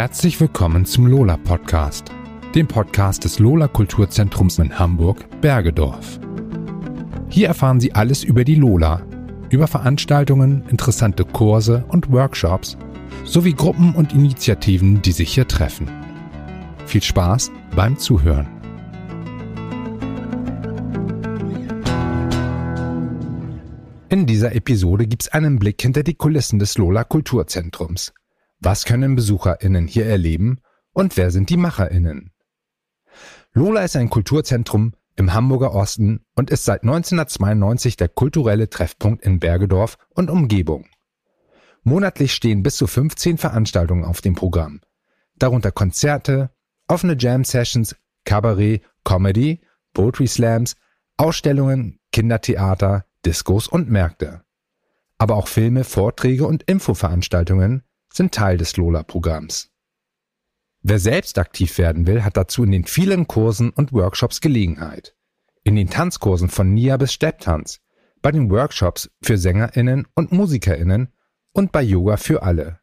Herzlich willkommen zum Lola Podcast, dem Podcast des Lola Kulturzentrums in Hamburg, Bergedorf. Hier erfahren Sie alles über die Lola, über Veranstaltungen, interessante Kurse und Workshops sowie Gruppen und Initiativen, die sich hier treffen. Viel Spaß beim Zuhören. In dieser Episode gibt's einen Blick hinter die Kulissen des Lola Kulturzentrums. Was können BesucherInnen hier erleben und wer sind die MacherInnen? Lola ist ein Kulturzentrum im Hamburger Osten und ist seit 1992 der kulturelle Treffpunkt in Bergedorf und Umgebung. Monatlich stehen bis zu 15 Veranstaltungen auf dem Programm, darunter Konzerte, offene Jam-Sessions, Kabarett, Comedy, Poetry Slams, Ausstellungen, Kindertheater, Diskos und Märkte. Aber auch Filme, Vorträge und Infoveranstaltungen sind Teil des Lola-Programms. Wer selbst aktiv werden will, hat dazu in den vielen Kursen und Workshops Gelegenheit. In den Tanzkursen von Nia bis Stepptanz, bei den Workshops für SängerInnen und MusikerInnen und bei Yoga für alle.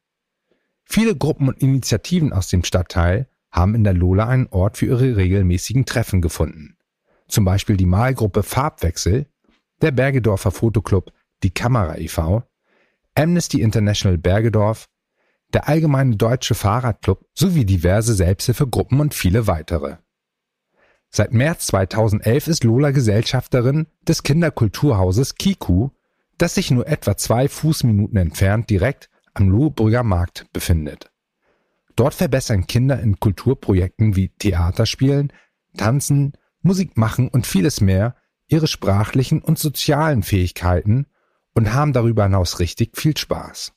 Viele Gruppen und Initiativen aus dem Stadtteil haben in der Lola einen Ort für ihre regelmäßigen Treffen gefunden. Zum Beispiel die Malgruppe Farbwechsel, der Bergedorfer Fotoclub Die Kamera e.V., Amnesty International Bergedorf, der Allgemeine Deutsche Fahrradclub sowie diverse Selbsthilfegruppen und viele weitere. Seit März 2011 ist Lola Gesellschafterin des Kinderkulturhauses Kiku, das sich nur etwa zwei Fußminuten entfernt direkt am Lohbrügger Markt befindet. Dort verbessern Kinder in Kulturprojekten wie Theaterspielen, Tanzen, Musik machen und vieles mehr ihre sprachlichen und sozialen Fähigkeiten und haben darüber hinaus richtig viel Spaß.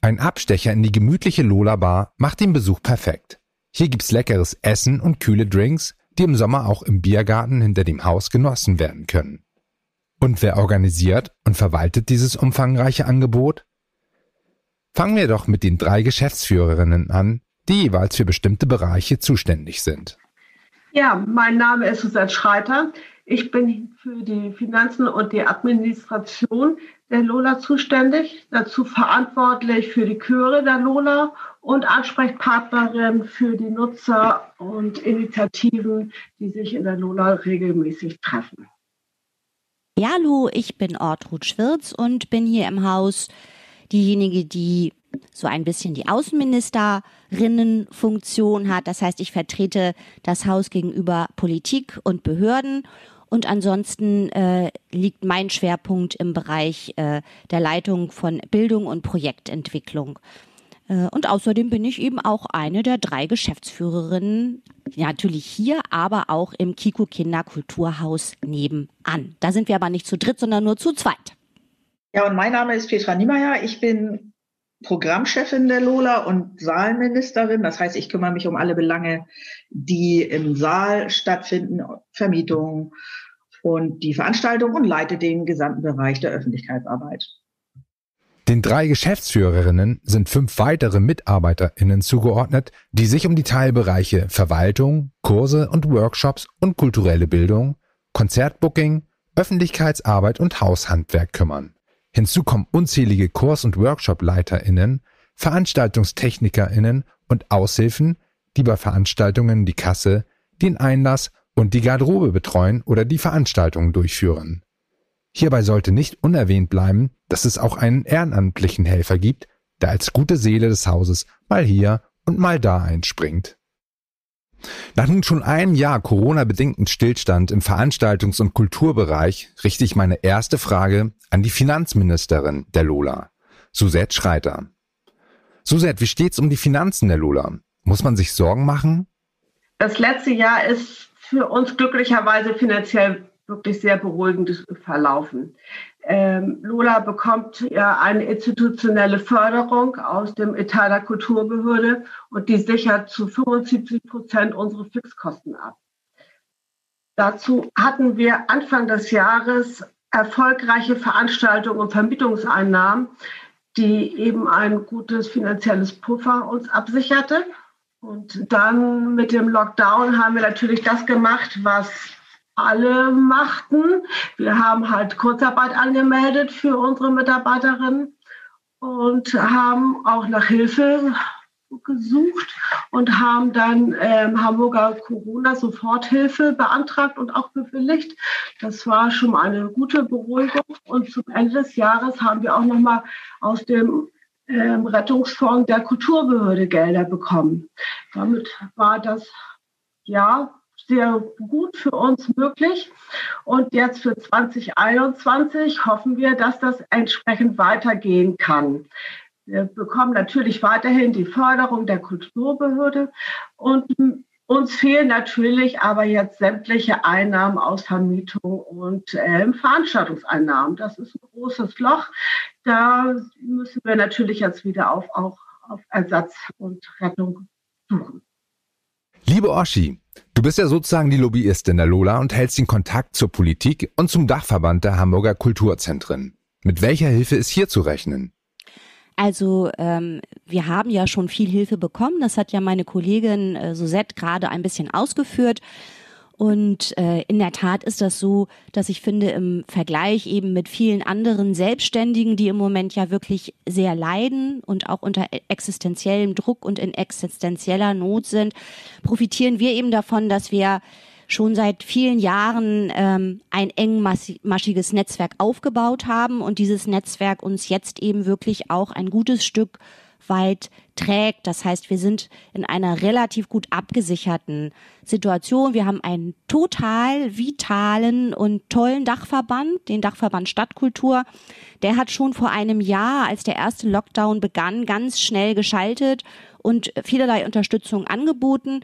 Ein Abstecher in die gemütliche Lola Bar macht den Besuch perfekt. Hier gibt's leckeres Essen und kühle Drinks, die im Sommer auch im Biergarten hinter dem Haus genossen werden können. Und wer organisiert und verwaltet dieses umfangreiche Angebot? Fangen wir doch mit den drei Geschäftsführerinnen an, die jeweils für bestimmte Bereiche zuständig sind. Ja, mein Name ist Susanne Schreiter. Ich bin für die Finanzen und die Administration der Lola zuständig, dazu verantwortlich für die Chöre der Lola und Ansprechpartnerin für die Nutzer und Initiativen, die sich in der Lola regelmäßig treffen. Ja, hallo, ich bin Ortrud Schwirz und bin hier im Haus diejenige, die so ein bisschen die Außenministerinnenfunktion hat. Das heißt, ich vertrete das Haus gegenüber Politik und Behörden und ansonsten äh, liegt mein Schwerpunkt im Bereich äh, der Leitung von Bildung und Projektentwicklung. Äh, und außerdem bin ich eben auch eine der drei Geschäftsführerinnen, natürlich hier, aber auch im Kiko Kinderkulturhaus nebenan. Da sind wir aber nicht zu dritt, sondern nur zu zweit. Ja, und mein Name ist Petra Niemeyer. Ich bin Programmchefin der Lola und Saalministerin. Das heißt, ich kümmere mich um alle Belange, die im Saal stattfinden, Vermietung und die Veranstaltung und leite den gesamten Bereich der Öffentlichkeitsarbeit. Den drei Geschäftsführerinnen sind fünf weitere MitarbeiterInnen zugeordnet, die sich um die Teilbereiche Verwaltung, Kurse und Workshops und kulturelle Bildung, Konzertbooking, Öffentlichkeitsarbeit und Haushandwerk kümmern. Hinzu kommen unzählige Kurs- und Workshop-LeiterInnen, VeranstaltungstechnikerInnen und Aushilfen, die bei Veranstaltungen die Kasse, den Einlass und die Garderobe betreuen oder die Veranstaltungen durchführen. Hierbei sollte nicht unerwähnt bleiben, dass es auch einen ehrenamtlichen Helfer gibt, der als gute Seele des Hauses mal hier und mal da einspringt. Nach nun schon einem Jahr Corona-bedingten Stillstand im Veranstaltungs- und Kulturbereich richte ich meine erste Frage an die Finanzministerin der Lola, Suzette Schreiter. Suzette, wie steht's um die Finanzen der Lola? Muss man sich Sorgen machen? Das letzte Jahr ist für uns glücklicherweise finanziell wirklich sehr beruhigend verlaufen. Ähm, Lola bekommt ja eine institutionelle Förderung aus dem Etat der Kulturbehörde und die sichert zu 75 Prozent unsere Fixkosten ab. Dazu hatten wir Anfang des Jahres erfolgreiche Veranstaltungen und Vermietungseinnahmen, die eben ein gutes finanzielles Puffer uns absicherte. Und dann mit dem Lockdown haben wir natürlich das gemacht, was alle machten. Wir haben halt Kurzarbeit angemeldet für unsere Mitarbeiterinnen und haben auch nach Hilfe gesucht und haben dann ähm, Hamburger Corona-Soforthilfe beantragt und auch bewilligt. Das war schon eine gute Beruhigung. Und zum Ende des Jahres haben wir auch nochmal aus dem ähm, Rettungsfonds der Kulturbehörde Gelder bekommen. Damit war das ja sehr gut für uns möglich. Und jetzt für 2021 hoffen wir, dass das entsprechend weitergehen kann. Wir bekommen natürlich weiterhin die Förderung der Kulturbehörde und uns fehlen natürlich aber jetzt sämtliche Einnahmen aus Vermietung und äh, Veranstaltungseinnahmen. Das ist ein großes Loch. Da müssen wir natürlich jetzt wieder auf, auch auf Ersatz und Rettung suchen. Liebe Oschi, du bist ja sozusagen die Lobbyistin der Lola und hältst den Kontakt zur Politik und zum Dachverband der Hamburger Kulturzentren. Mit welcher Hilfe ist hier zu rechnen? Also ähm, wir haben ja schon viel Hilfe bekommen. Das hat ja meine Kollegin äh, Suzette gerade ein bisschen ausgeführt. Und äh, in der Tat ist das so, dass ich finde, im Vergleich eben mit vielen anderen Selbstständigen, die im Moment ja wirklich sehr leiden und auch unter existenziellem Druck und in existenzieller Not sind, profitieren wir eben davon, dass wir schon seit vielen Jahren ähm, ein engmaschiges Netzwerk aufgebaut haben und dieses Netzwerk uns jetzt eben wirklich auch ein gutes Stück weit trägt. Das heißt, wir sind in einer relativ gut abgesicherten Situation. Wir haben einen total vitalen und tollen Dachverband, den Dachverband Stadtkultur. Der hat schon vor einem Jahr, als der erste Lockdown begann, ganz schnell geschaltet und vielerlei Unterstützung angeboten.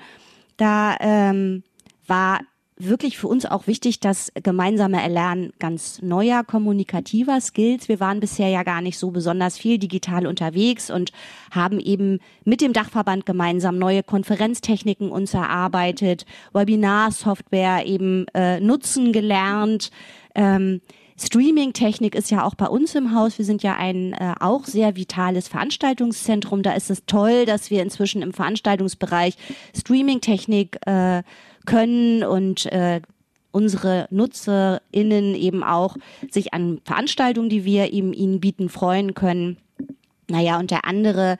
Da ähm, war wirklich für uns auch wichtig, das gemeinsame Erlernen ganz neuer kommunikativer Skills. Wir waren bisher ja gar nicht so besonders viel digital unterwegs und haben eben mit dem Dachverband gemeinsam neue Konferenztechniken uns erarbeitet, Webinarsoftware eben äh, nutzen gelernt. Ähm, Streaming-Technik ist ja auch bei uns im Haus. Wir sind ja ein äh, auch sehr vitales Veranstaltungszentrum. Da ist es toll, dass wir inzwischen im Veranstaltungsbereich Streaming-Technik äh, können und äh, unsere NutzerInnen eben auch sich an Veranstaltungen, die wir eben ihnen bieten, freuen können. Naja, und der andere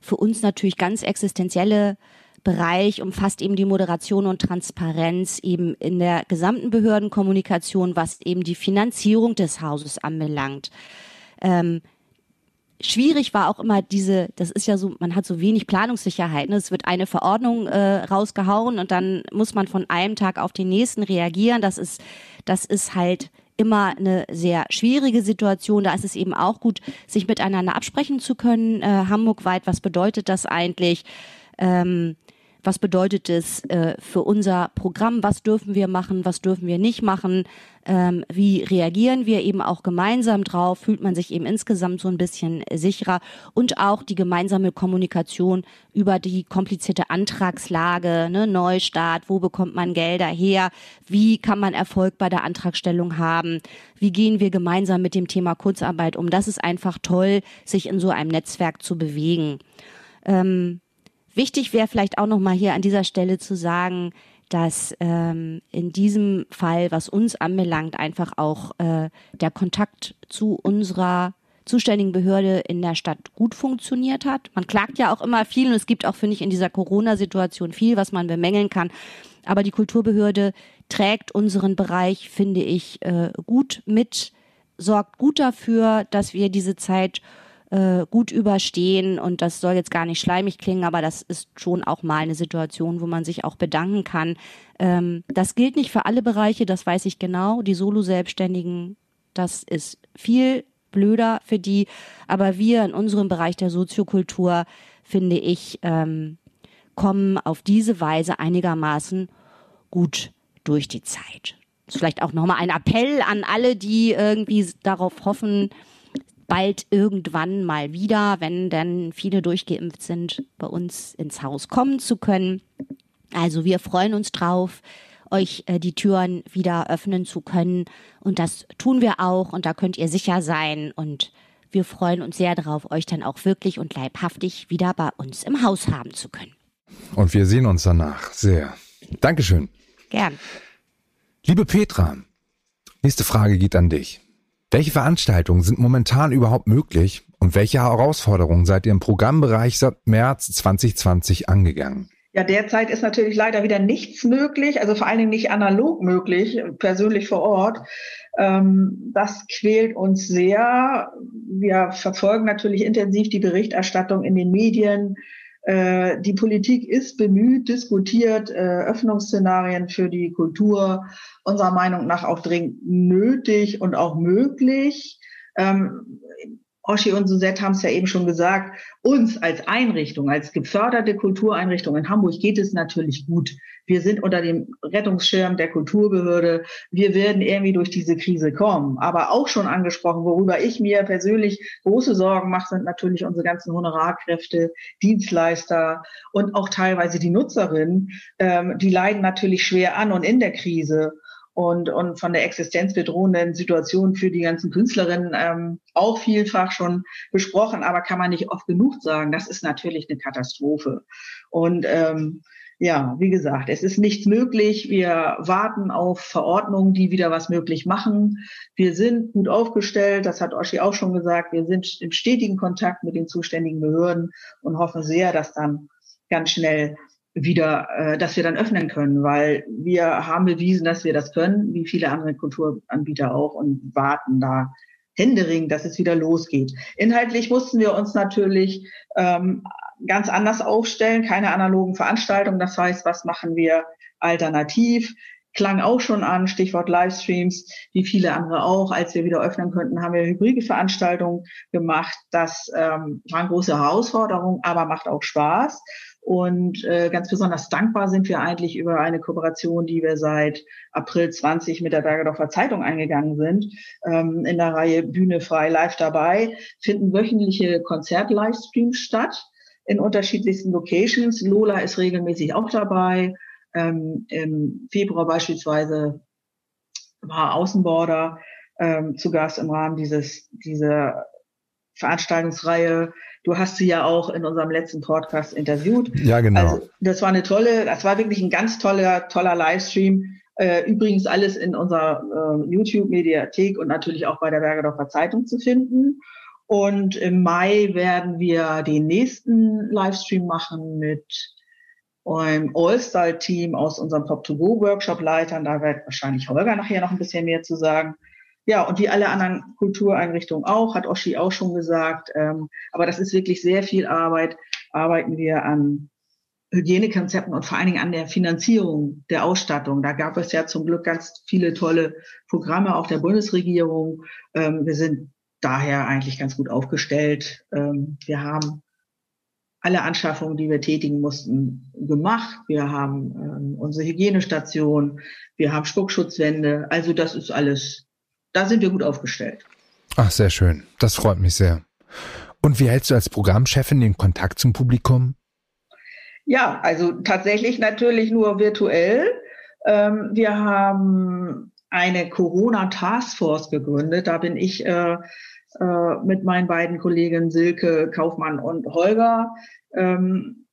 für uns natürlich ganz existenzielle Bereich umfasst eben die Moderation und Transparenz eben in der gesamten Behördenkommunikation, was eben die Finanzierung des Hauses anbelangt. Ähm, schwierig war auch immer diese, das ist ja so, man hat so wenig Planungssicherheit. Ne? Es wird eine Verordnung äh, rausgehauen und dann muss man von einem Tag auf den nächsten reagieren. Das ist, das ist halt immer eine sehr schwierige Situation. Da ist es eben auch gut, sich miteinander absprechen zu können. Äh, Hamburgweit, was bedeutet das eigentlich? Ähm, was bedeutet es äh, für unser Programm, was dürfen wir machen, was dürfen wir nicht machen, ähm, wie reagieren wir eben auch gemeinsam drauf, fühlt man sich eben insgesamt so ein bisschen sicherer? Und auch die gemeinsame Kommunikation über die komplizierte Antragslage, ne, Neustart, wo bekommt man Gelder her, wie kann man Erfolg bei der Antragstellung haben, wie gehen wir gemeinsam mit dem Thema Kurzarbeit um. Das ist einfach toll, sich in so einem Netzwerk zu bewegen. Ähm, Wichtig wäre vielleicht auch noch mal hier an dieser Stelle zu sagen, dass ähm, in diesem Fall, was uns anbelangt, einfach auch äh, der Kontakt zu unserer zuständigen Behörde in der Stadt gut funktioniert hat. Man klagt ja auch immer viel und es gibt auch, finde ich, in dieser Corona-Situation viel, was man bemängeln kann. Aber die Kulturbehörde trägt unseren Bereich, finde ich, äh, gut mit, sorgt gut dafür, dass wir diese Zeit äh, gut überstehen. Und das soll jetzt gar nicht schleimig klingen, aber das ist schon auch mal eine Situation, wo man sich auch bedanken kann. Ähm, das gilt nicht für alle Bereiche, das weiß ich genau. Die Solo-Selbstständigen, das ist viel blöder für die. Aber wir in unserem Bereich der Soziokultur, finde ich, ähm, kommen auf diese Weise einigermaßen gut durch die Zeit. Das ist vielleicht auch nochmal ein Appell an alle, die irgendwie darauf hoffen, bald irgendwann mal wieder, wenn denn viele durchgeimpft sind, bei uns ins Haus kommen zu können. Also wir freuen uns drauf, euch äh, die Türen wieder öffnen zu können. Und das tun wir auch und da könnt ihr sicher sein. Und wir freuen uns sehr darauf, euch dann auch wirklich und leibhaftig wieder bei uns im Haus haben zu können. Und wir sehen uns danach sehr. Dankeschön. Gern. Liebe Petra, nächste Frage geht an dich. Welche Veranstaltungen sind momentan überhaupt möglich Und welche Herausforderungen seid ihr im Programmbereich seit März 2020 angegangen? Ja, derzeit ist natürlich leider wieder nichts möglich, also vor allen Dingen nicht analog möglich, persönlich vor Ort. Ähm, das quält uns sehr. Wir verfolgen natürlich intensiv die Berichterstattung in den Medien. Äh, die Politik ist bemüht, diskutiert äh, Öffnungsszenarien für die Kultur unserer Meinung nach auch dringend nötig und auch möglich. Ähm, Oschi und Suzette haben es ja eben schon gesagt, uns als Einrichtung, als geförderte Kultureinrichtung in Hamburg geht es natürlich gut. Wir sind unter dem Rettungsschirm der Kulturbehörde. Wir werden irgendwie durch diese Krise kommen. Aber auch schon angesprochen, worüber ich mir persönlich große Sorgen mache, sind natürlich unsere ganzen Honorarkräfte, Dienstleister und auch teilweise die Nutzerinnen. Ähm, die leiden natürlich schwer an und in der Krise und, und von der existenzbedrohenden Situation für die ganzen Künstlerinnen ähm, auch vielfach schon besprochen, aber kann man nicht oft genug sagen. Das ist natürlich eine Katastrophe. Und ähm, ja, wie gesagt, es ist nichts möglich. Wir warten auf Verordnungen, die wieder was möglich machen. Wir sind gut aufgestellt, das hat Oschi auch schon gesagt. Wir sind im stetigen Kontakt mit den zuständigen Behörden und hoffen sehr, dass dann ganz schnell wieder, äh, dass wir dann öffnen können, weil wir haben bewiesen, dass wir das können, wie viele andere Kulturanbieter auch und warten da händeringend, dass es wieder losgeht. Inhaltlich mussten wir uns natürlich ähm, ganz anders aufstellen, keine analogen Veranstaltungen. Das heißt, was machen wir alternativ? Klang auch schon an, Stichwort Livestreams, wie viele andere auch. Als wir wieder öffnen könnten, haben wir hybride Veranstaltungen gemacht. Das ähm, war eine große Herausforderung, aber macht auch Spaß. Und äh, ganz besonders dankbar sind wir eigentlich über eine Kooperation, die wir seit April 20 mit der Bergedorfer Zeitung eingegangen sind. Ähm, in der Reihe Bühne frei live dabei finden wöchentliche Konzert-Livestreams statt in unterschiedlichsten Locations. Lola ist regelmäßig auch dabei. Ähm, Im Februar beispielsweise war Außenborder ähm, zu Gast im Rahmen dieses, dieser Veranstaltungsreihe Du hast sie ja auch in unserem letzten Podcast interviewt. Ja, genau. Also, das war eine tolle, das war wirklich ein ganz toller, toller Livestream. Äh, übrigens alles in unserer äh, YouTube-Mediathek und natürlich auch bei der Bergedorfer Zeitung zu finden. Und im Mai werden wir den nächsten Livestream machen mit einem All-Star-Team aus unserem Pop-to-Go-Workshop-Leitern. Da wird wahrscheinlich Holger nachher noch ein bisschen mehr zu sagen. Ja, und wie alle anderen Kultureinrichtungen auch, hat Oschi auch schon gesagt. Ähm, aber das ist wirklich sehr viel Arbeit. Arbeiten wir an Hygienekonzepten und vor allen Dingen an der Finanzierung der Ausstattung. Da gab es ja zum Glück ganz viele tolle Programme auch der Bundesregierung. Ähm, wir sind daher eigentlich ganz gut aufgestellt. Ähm, wir haben alle Anschaffungen, die wir tätigen mussten, gemacht. Wir haben ähm, unsere Hygienestation, wir haben Spuckschutzwände. Also das ist alles da sind wir gut aufgestellt. Ach, sehr schön. Das freut mich sehr. Und wie hältst du als Programmchefin den Kontakt zum Publikum? Ja, also tatsächlich natürlich nur virtuell. Ähm, wir haben eine Corona-Taskforce gegründet. Da bin ich äh, äh, mit meinen beiden Kollegen Silke Kaufmann und Holger. Ähm,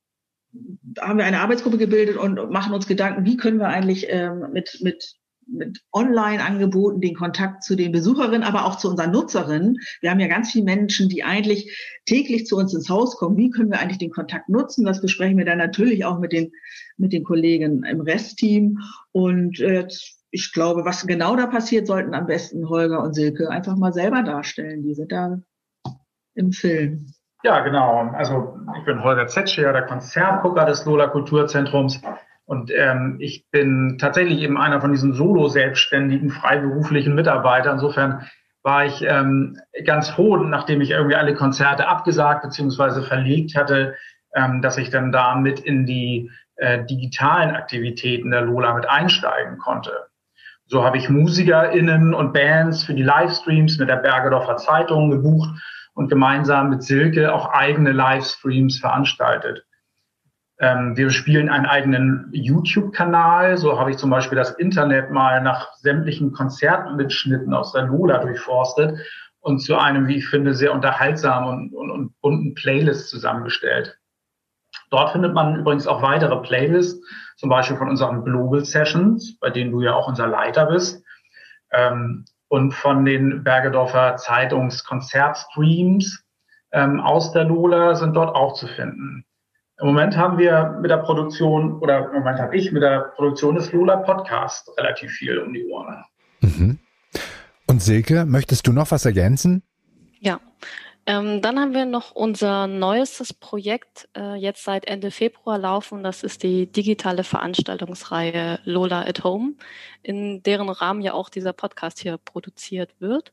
haben wir eine Arbeitsgruppe gebildet und machen uns Gedanken, wie können wir eigentlich ähm, mit, mit mit Online-Angeboten den Kontakt zu den Besucherinnen, aber auch zu unseren Nutzerinnen. Wir haben ja ganz viele Menschen, die eigentlich täglich zu uns ins Haus kommen. Wie können wir eigentlich den Kontakt nutzen? Das besprechen wir dann natürlich auch mit den, mit den Kollegen im Restteam. Und äh, ich glaube, was genau da passiert, sollten am besten Holger und Silke einfach mal selber darstellen. Die sind da im Film. Ja, genau. Also ich bin Holger Zetscher, der Konzertgucker des Lola Kulturzentrums. Und ähm, ich bin tatsächlich eben einer von diesen solo-selbstständigen, freiberuflichen Mitarbeitern. Insofern war ich ähm, ganz froh, nachdem ich irgendwie alle Konzerte abgesagt bzw. verlegt hatte, ähm, dass ich dann da mit in die äh, digitalen Aktivitäten der Lola mit einsteigen konnte. So habe ich MusikerInnen und Bands für die Livestreams mit der Bergedorfer Zeitung gebucht und gemeinsam mit Silke auch eigene Livestreams veranstaltet. Ähm, wir spielen einen eigenen YouTube-Kanal. So habe ich zum Beispiel das Internet mal nach sämtlichen Konzertmitschnitten aus der Lola durchforstet und zu einem, wie ich finde, sehr unterhaltsamen und, und, und bunten Playlist zusammengestellt. Dort findet man übrigens auch weitere Playlists, zum Beispiel von unseren Global Sessions, bei denen du ja auch unser Leiter bist, ähm, und von den Bergedorfer Zeitungskonzertstreams ähm, aus der Lola sind dort auch zu finden. Im Moment haben wir mit der Produktion, oder im Moment habe ich mit der Produktion des Lola Podcast relativ viel um die Ohren. Mhm. Und Silke, möchtest du noch was ergänzen? Ja, ähm, dann haben wir noch unser neuestes Projekt äh, jetzt seit Ende Februar laufen. Das ist die digitale Veranstaltungsreihe Lola at Home, in deren Rahmen ja auch dieser Podcast hier produziert wird.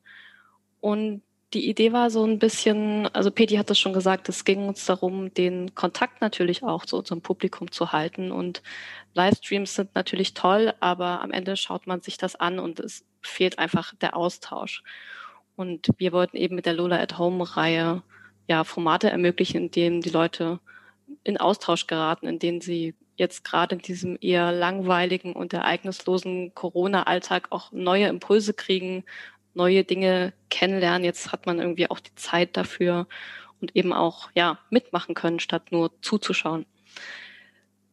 Und die Idee war so ein bisschen, also Peti hat es schon gesagt, es ging uns darum, den Kontakt natürlich auch zu unserem Publikum zu halten. Und Livestreams sind natürlich toll, aber am Ende schaut man sich das an und es fehlt einfach der Austausch. Und wir wollten eben mit der Lola at Home-Reihe ja Formate ermöglichen, in denen die Leute in Austausch geraten, in denen sie jetzt gerade in diesem eher langweiligen und ereignislosen Corona-Alltag auch neue Impulse kriegen, neue Dinge kennenlernen. Jetzt hat man irgendwie auch die Zeit dafür und eben auch, ja, mitmachen können, statt nur zuzuschauen.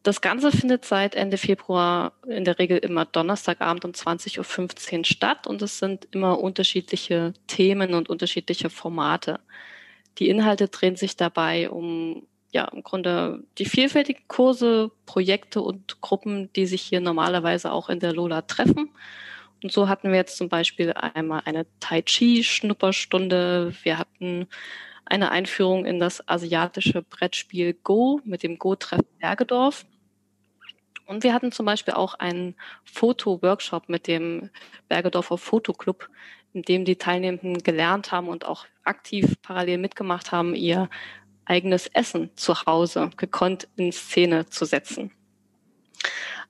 Das Ganze findet seit Ende Februar in der Regel immer Donnerstagabend um 20.15 Uhr statt und es sind immer unterschiedliche Themen und unterschiedliche Formate. Die Inhalte drehen sich dabei um ja, im Grunde die vielfältigen Kurse, Projekte und Gruppen, die sich hier normalerweise auch in der Lola treffen. Und so hatten wir jetzt zum Beispiel einmal eine Tai Chi Schnupperstunde. Wir hatten eine Einführung in das asiatische Brettspiel Go mit dem Go-Treff Bergedorf. Und wir hatten zum Beispiel auch einen Foto-Workshop mit dem Bergedorfer Fotoclub, in dem die Teilnehmenden gelernt haben und auch aktiv parallel mitgemacht haben, ihr eigenes Essen zu Hause gekonnt in Szene zu setzen.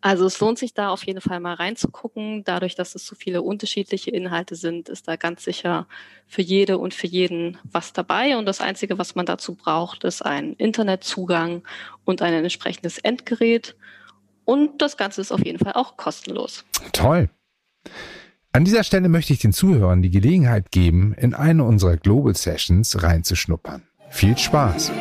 Also es lohnt sich da auf jeden Fall mal reinzugucken. Dadurch, dass es so viele unterschiedliche Inhalte sind, ist da ganz sicher für jede und für jeden was dabei. Und das Einzige, was man dazu braucht, ist ein Internetzugang und ein entsprechendes Endgerät. Und das Ganze ist auf jeden Fall auch kostenlos. Toll. An dieser Stelle möchte ich den Zuhörern die Gelegenheit geben, in eine unserer Global Sessions reinzuschnuppern. Viel Spaß!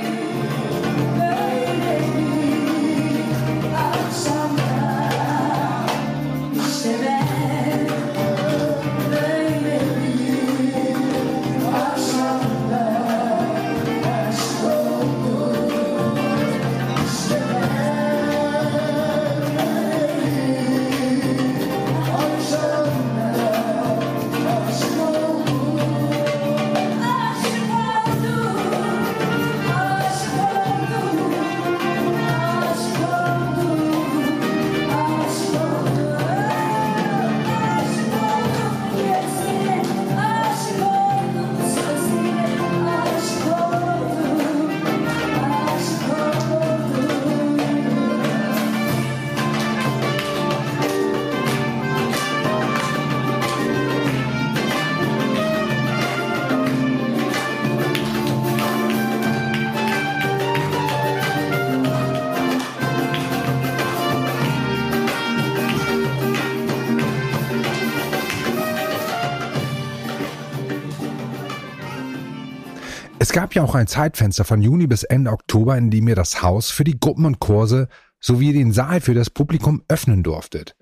Gab ja auch ein Zeitfenster von Juni bis Ende Oktober, in dem ihr das Haus für die Gruppen und Kurse sowie den Saal für das Publikum öffnen durftet.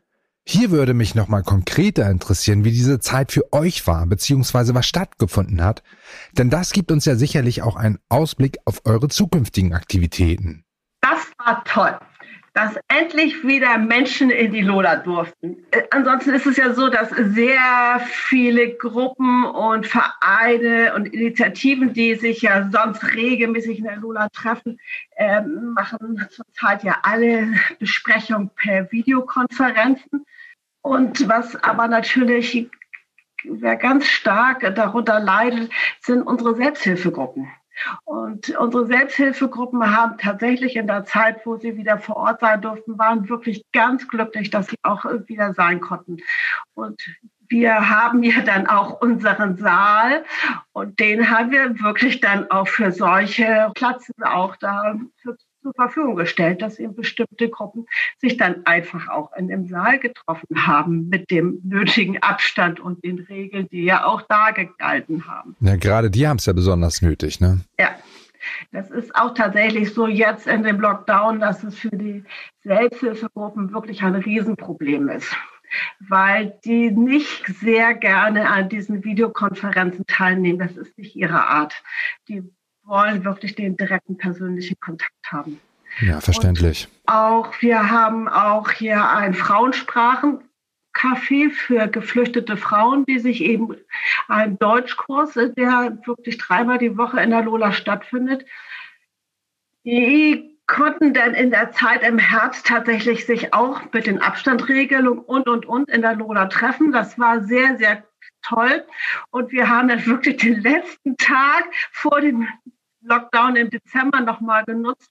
Hier würde mich nochmal konkreter interessieren, wie diese Zeit für euch war, beziehungsweise was stattgefunden hat, denn das gibt uns ja sicherlich auch einen Ausblick auf eure zukünftigen Aktivitäten. Das war toll dass endlich wieder Menschen in die Lola durften. Äh, ansonsten ist es ja so, dass sehr viele Gruppen und Vereine und Initiativen, die sich ja sonst regelmäßig in der Lola treffen, äh, machen zurzeit ja alle Besprechungen per Videokonferenzen. Und was aber natürlich wer ganz stark darunter leidet, sind unsere Selbsthilfegruppen. Und unsere Selbsthilfegruppen haben tatsächlich in der Zeit, wo sie wieder vor Ort sein durften, waren wirklich ganz glücklich, dass sie auch wieder sein konnten. Und wir haben ja dann auch unseren Saal und den haben wir wirklich dann auch für solche Plätze auch da zur Verfügung gestellt, dass eben bestimmte Gruppen sich dann einfach auch in dem Saal getroffen haben mit dem nötigen Abstand und den Regeln, die ja auch da gegalten haben. Ja, gerade die haben es ja besonders nötig, ne? Ja. Das ist auch tatsächlich so jetzt in dem Lockdown, dass es für die Selbsthilfegruppen wirklich ein Riesenproblem ist weil die nicht sehr gerne an diesen Videokonferenzen teilnehmen. Das ist nicht ihre Art. Die wollen wirklich den direkten persönlichen Kontakt haben. Ja, verständlich. Und auch wir haben auch hier ein Frauensprachen Café für geflüchtete Frauen, die sich eben einen Deutschkurs, der wirklich dreimal die Woche in der Lola stattfindet. Die konnten dann in der Zeit im Herbst tatsächlich sich auch mit den Abstandregelungen und, und, und in der Lola treffen. Das war sehr, sehr toll. Und wir haben dann wirklich den letzten Tag vor dem Lockdown im Dezember nochmal genutzt,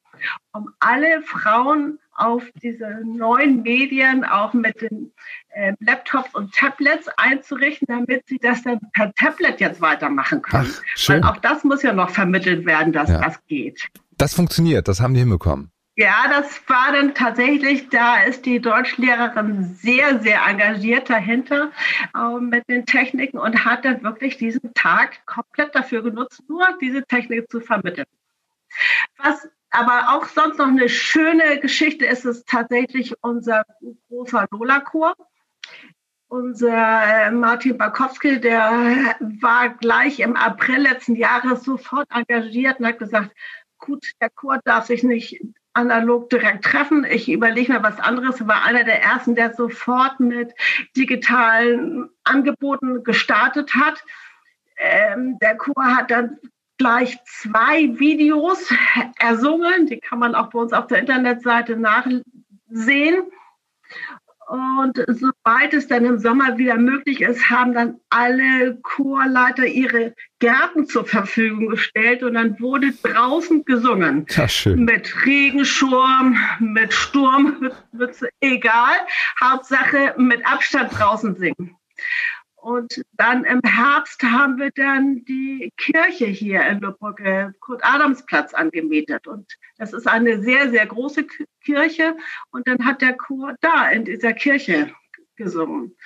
um alle Frauen auf diese neuen Medien auch mit den äh, Laptops und Tablets einzurichten, damit sie das dann per Tablet jetzt weitermachen können. Ach, schön. Weil auch das muss ja noch vermittelt werden, dass ja. das geht. Das funktioniert, das haben die hinbekommen. Ja, das war dann tatsächlich, da ist die Deutschlehrerin sehr, sehr engagiert dahinter äh, mit den Techniken und hat dann wirklich diesen Tag komplett dafür genutzt, nur diese Technik zu vermitteln. Was aber auch sonst noch eine schöne Geschichte ist es tatsächlich unser großer Lola-Chor. Unser äh, Martin Barkowski, der war gleich im April letzten Jahres sofort engagiert und hat gesagt, gut, der Chor darf sich nicht analog direkt treffen. Ich überlege mir was anderes. War einer der ersten, der sofort mit digitalen Angeboten gestartet hat. Ähm, der Chor hat dann gleich zwei Videos ersungen. Die kann man auch bei uns auf der Internetseite nachsehen. Und sobald es dann im Sommer wieder möglich ist, haben dann alle Chorleiter ihre Gärten zur Verfügung gestellt und dann wurde draußen gesungen. Ja, schön. Mit Regenschirm, mit Sturm, egal. Hauptsache mit Abstand draußen singen. Und dann im Herbst haben wir dann die Kirche hier in Lübbecke, Kurt-Adams-Platz angemietet. Und das ist eine sehr, sehr große Kirche. Und dann hat der Chor da in dieser Kirche gesungen.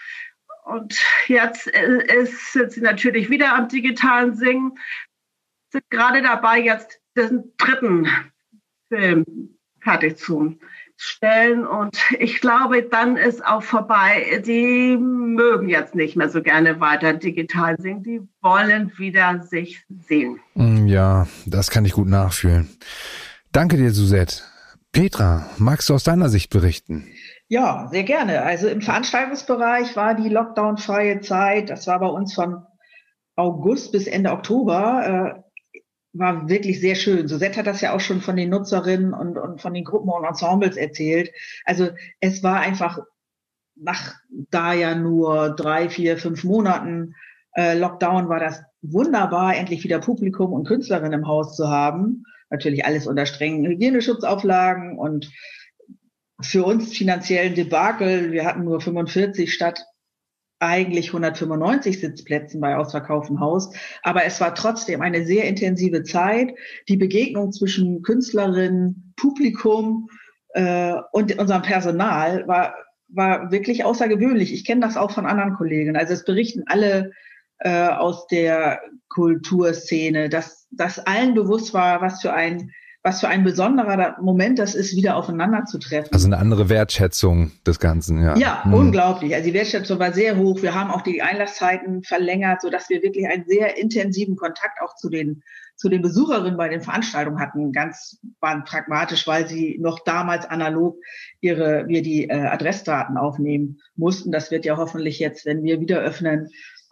Und jetzt äh, ist, sind sie natürlich wieder am digitalen Singen, sind gerade dabei, jetzt den dritten Film fertig zu stellen. Und ich glaube, dann ist auch vorbei. Die mögen jetzt nicht mehr so gerne weiter digital singen. Die wollen wieder sich sehen. Mm, ja, das kann ich gut nachfühlen. Danke dir, Suzette. Petra, magst du aus deiner Sicht berichten? Ja, sehr gerne. Also im Veranstaltungsbereich war die Lockdown-freie Zeit, das war bei uns von August bis Ende Oktober, äh, war wirklich sehr schön. Suzette hat das ja auch schon von den Nutzerinnen und, und von den Gruppen und Ensembles erzählt. Also es war einfach nach da ja nur drei, vier, fünf Monaten äh, Lockdown war das wunderbar, endlich wieder Publikum und Künstlerinnen im Haus zu haben. Natürlich alles unter strengen Hygieneschutzauflagen und für uns finanziellen Debakel. Wir hatten nur 45 statt eigentlich 195 Sitzplätzen bei ausverkauftem Haus. Aber es war trotzdem eine sehr intensive Zeit. Die Begegnung zwischen Künstlerinnen, Publikum äh, und unserem Personal war, war wirklich außergewöhnlich. Ich kenne das auch von anderen Kollegen. Also es berichten alle äh, aus der Kulturszene, dass, dass allen bewusst war, was für ein was für ein besonderer Moment das ist, wieder aufeinander zu treffen. Also eine andere Wertschätzung des Ganzen, ja. Ja, hm. unglaublich. Also die Wertschätzung war sehr hoch. Wir haben auch die Einlasszeiten verlängert, sodass wir wirklich einen sehr intensiven Kontakt auch zu den, zu den Besucherinnen bei den Veranstaltungen hatten. Ganz waren pragmatisch, weil sie noch damals analog ihre, wir die äh, Adressdaten aufnehmen mussten. Das wird ja hoffentlich jetzt, wenn wir wieder öffnen,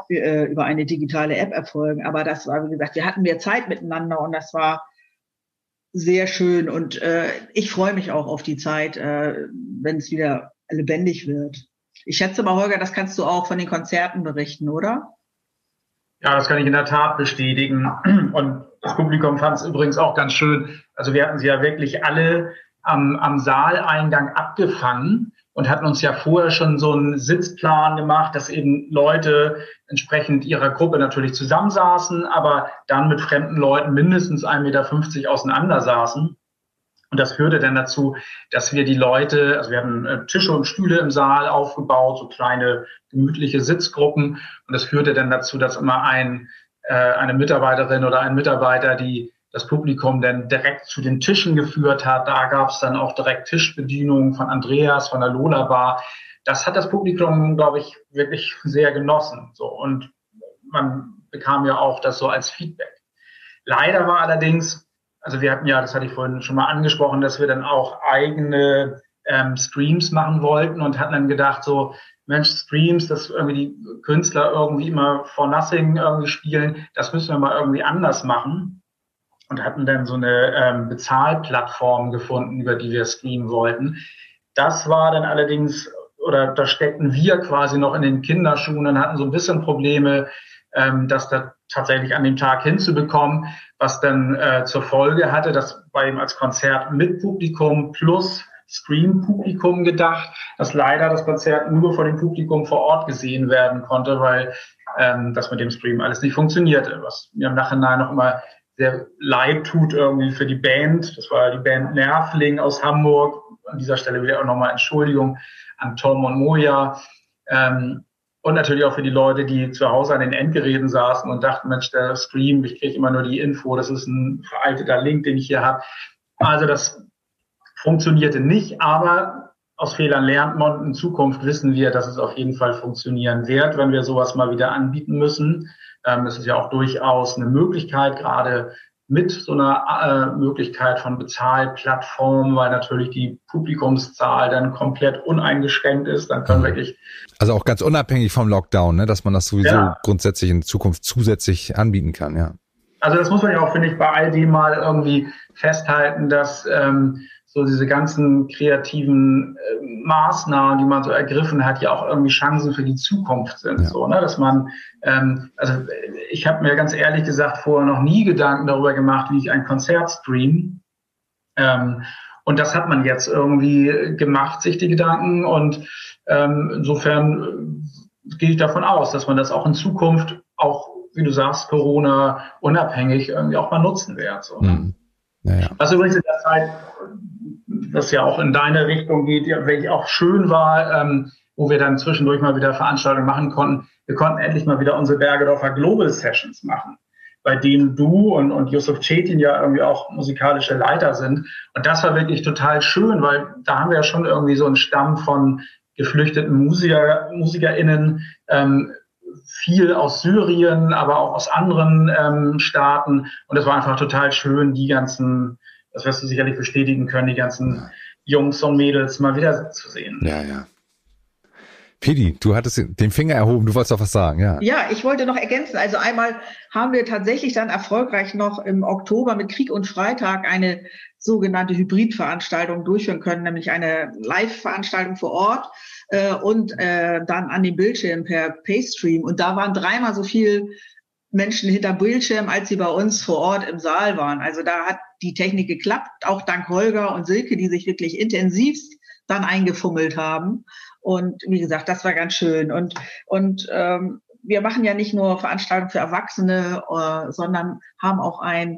äh, über eine digitale App erfolgen. Aber das war, wie gesagt, wir hatten mehr Zeit miteinander und das war sehr schön und äh, ich freue mich auch auf die Zeit, äh, wenn es wieder lebendig wird. Ich schätze mal, Holger, das kannst du auch von den Konzerten berichten, oder? Ja, das kann ich in der Tat bestätigen. Und das Publikum fand es übrigens auch ganz schön. Also wir hatten sie ja wirklich alle am, am Saaleingang abgefangen und hatten uns ja vorher schon so einen Sitzplan gemacht, dass eben Leute entsprechend ihrer Gruppe natürlich zusammensaßen, aber dann mit fremden Leuten mindestens 1,50 Meter auseinander saßen. Und das führte dann dazu, dass wir die Leute, also wir haben äh, Tische und Stühle im Saal aufgebaut, so kleine gemütliche Sitzgruppen. Und das führte dann dazu, dass immer ein, äh, eine Mitarbeiterin oder ein Mitarbeiter die das Publikum dann direkt zu den Tischen geführt hat. Da gab es dann auch direkt Tischbedienungen von Andreas, von der Lola Bar. Das hat das Publikum, glaube ich, wirklich sehr genossen. So und man bekam ja auch das so als Feedback. Leider war allerdings, also wir hatten ja, das hatte ich vorhin schon mal angesprochen, dass wir dann auch eigene ähm, Streams machen wollten und hatten dann gedacht, so, Mensch, Streams, dass irgendwie die Künstler irgendwie immer for nothing irgendwie spielen, das müssen wir mal irgendwie anders machen. Und hatten dann so eine ähm, Bezahlplattform gefunden, über die wir streamen wollten. Das war dann allerdings, oder da steckten wir quasi noch in den Kinderschuhen und hatten so ein bisschen Probleme, ähm, das da tatsächlich an dem Tag hinzubekommen, was dann äh, zur Folge hatte, dass bei ihm als Konzert mit Publikum plus Stream-Publikum gedacht, dass leider das Konzert nur von dem Publikum vor Ort gesehen werden konnte, weil ähm, das mit dem Stream alles nicht funktionierte, was mir im Nachhinein noch immer sehr leid tut irgendwie für die Band. Das war die Band Nervling aus Hamburg. An dieser Stelle wieder auch nochmal Entschuldigung an Tom und Moja. Ähm, und natürlich auch für die Leute, die zu Hause an den Endgeräten saßen und dachten, Mensch, der Stream, ich kriege immer nur die Info, das ist ein veralteter Link, den ich hier habe. Also das funktionierte nicht, aber aus Fehlern lernt man. In Zukunft wissen wir, dass es auf jeden Fall funktionieren wird, wenn wir sowas mal wieder anbieten müssen. Ähm, es ist ja auch durchaus eine Möglichkeit, gerade mit so einer äh, Möglichkeit von Bezahlplattformen, weil natürlich die Publikumszahl dann komplett uneingeschränkt ist. Dann können wirklich. Also auch ganz unabhängig vom Lockdown, ne, dass man das sowieso ja. grundsätzlich in Zukunft zusätzlich anbieten kann, ja. Also das muss man ja auch, finde ich, bei all dem mal irgendwie festhalten, dass ähm, so diese ganzen kreativen äh, Maßnahmen, die man so ergriffen hat, ja auch irgendwie Chancen für die Zukunft sind. Ja. So, ne? Dass man, ähm, also ich habe mir ganz ehrlich gesagt vorher noch nie Gedanken darüber gemacht, wie ich ein Konzert stream. Ähm, und das hat man jetzt irgendwie gemacht, sich die Gedanken. Und ähm, insofern äh, gehe ich davon aus, dass man das auch in Zukunft auch, wie du sagst, Corona unabhängig irgendwie auch mal nutzen wird. So, ne? Mhm. Ja, ja. Was übrigens in der Zeit das ja auch in deine Richtung geht, welche auch schön war, ähm, wo wir dann zwischendurch mal wieder Veranstaltungen machen konnten. Wir konnten endlich mal wieder unsere Bergedorfer Global Sessions machen, bei denen du und, und Yusuf Cetin ja irgendwie auch musikalische Leiter sind. Und das war wirklich total schön, weil da haben wir ja schon irgendwie so einen Stamm von geflüchteten Musiker, MusikerInnen, ähm, viel aus Syrien, aber auch aus anderen ähm, Staaten. Und es war einfach total schön, die ganzen das wirst du sicherlich bestätigen können, die ganzen Jungs und Mädels mal wieder zu sehen. Ja, ja. Pedi, du hattest den Finger erhoben, du wolltest doch was sagen, ja. Ja, ich wollte noch ergänzen. Also einmal haben wir tatsächlich dann erfolgreich noch im Oktober mit Krieg und Freitag eine sogenannte Hybridveranstaltung durchführen können, nämlich eine Live-Veranstaltung vor Ort äh, und äh, dann an den Bildschirm per Paystream. Und da waren dreimal so viel Menschen hinter Bildschirm, als sie bei uns vor Ort im Saal waren. Also da hat die Technik geklappt, auch dank Holger und Silke, die sich wirklich intensivst dann eingefummelt haben. Und wie gesagt, das war ganz schön. Und, und ähm, wir machen ja nicht nur Veranstaltungen für Erwachsene, äh, sondern haben auch ein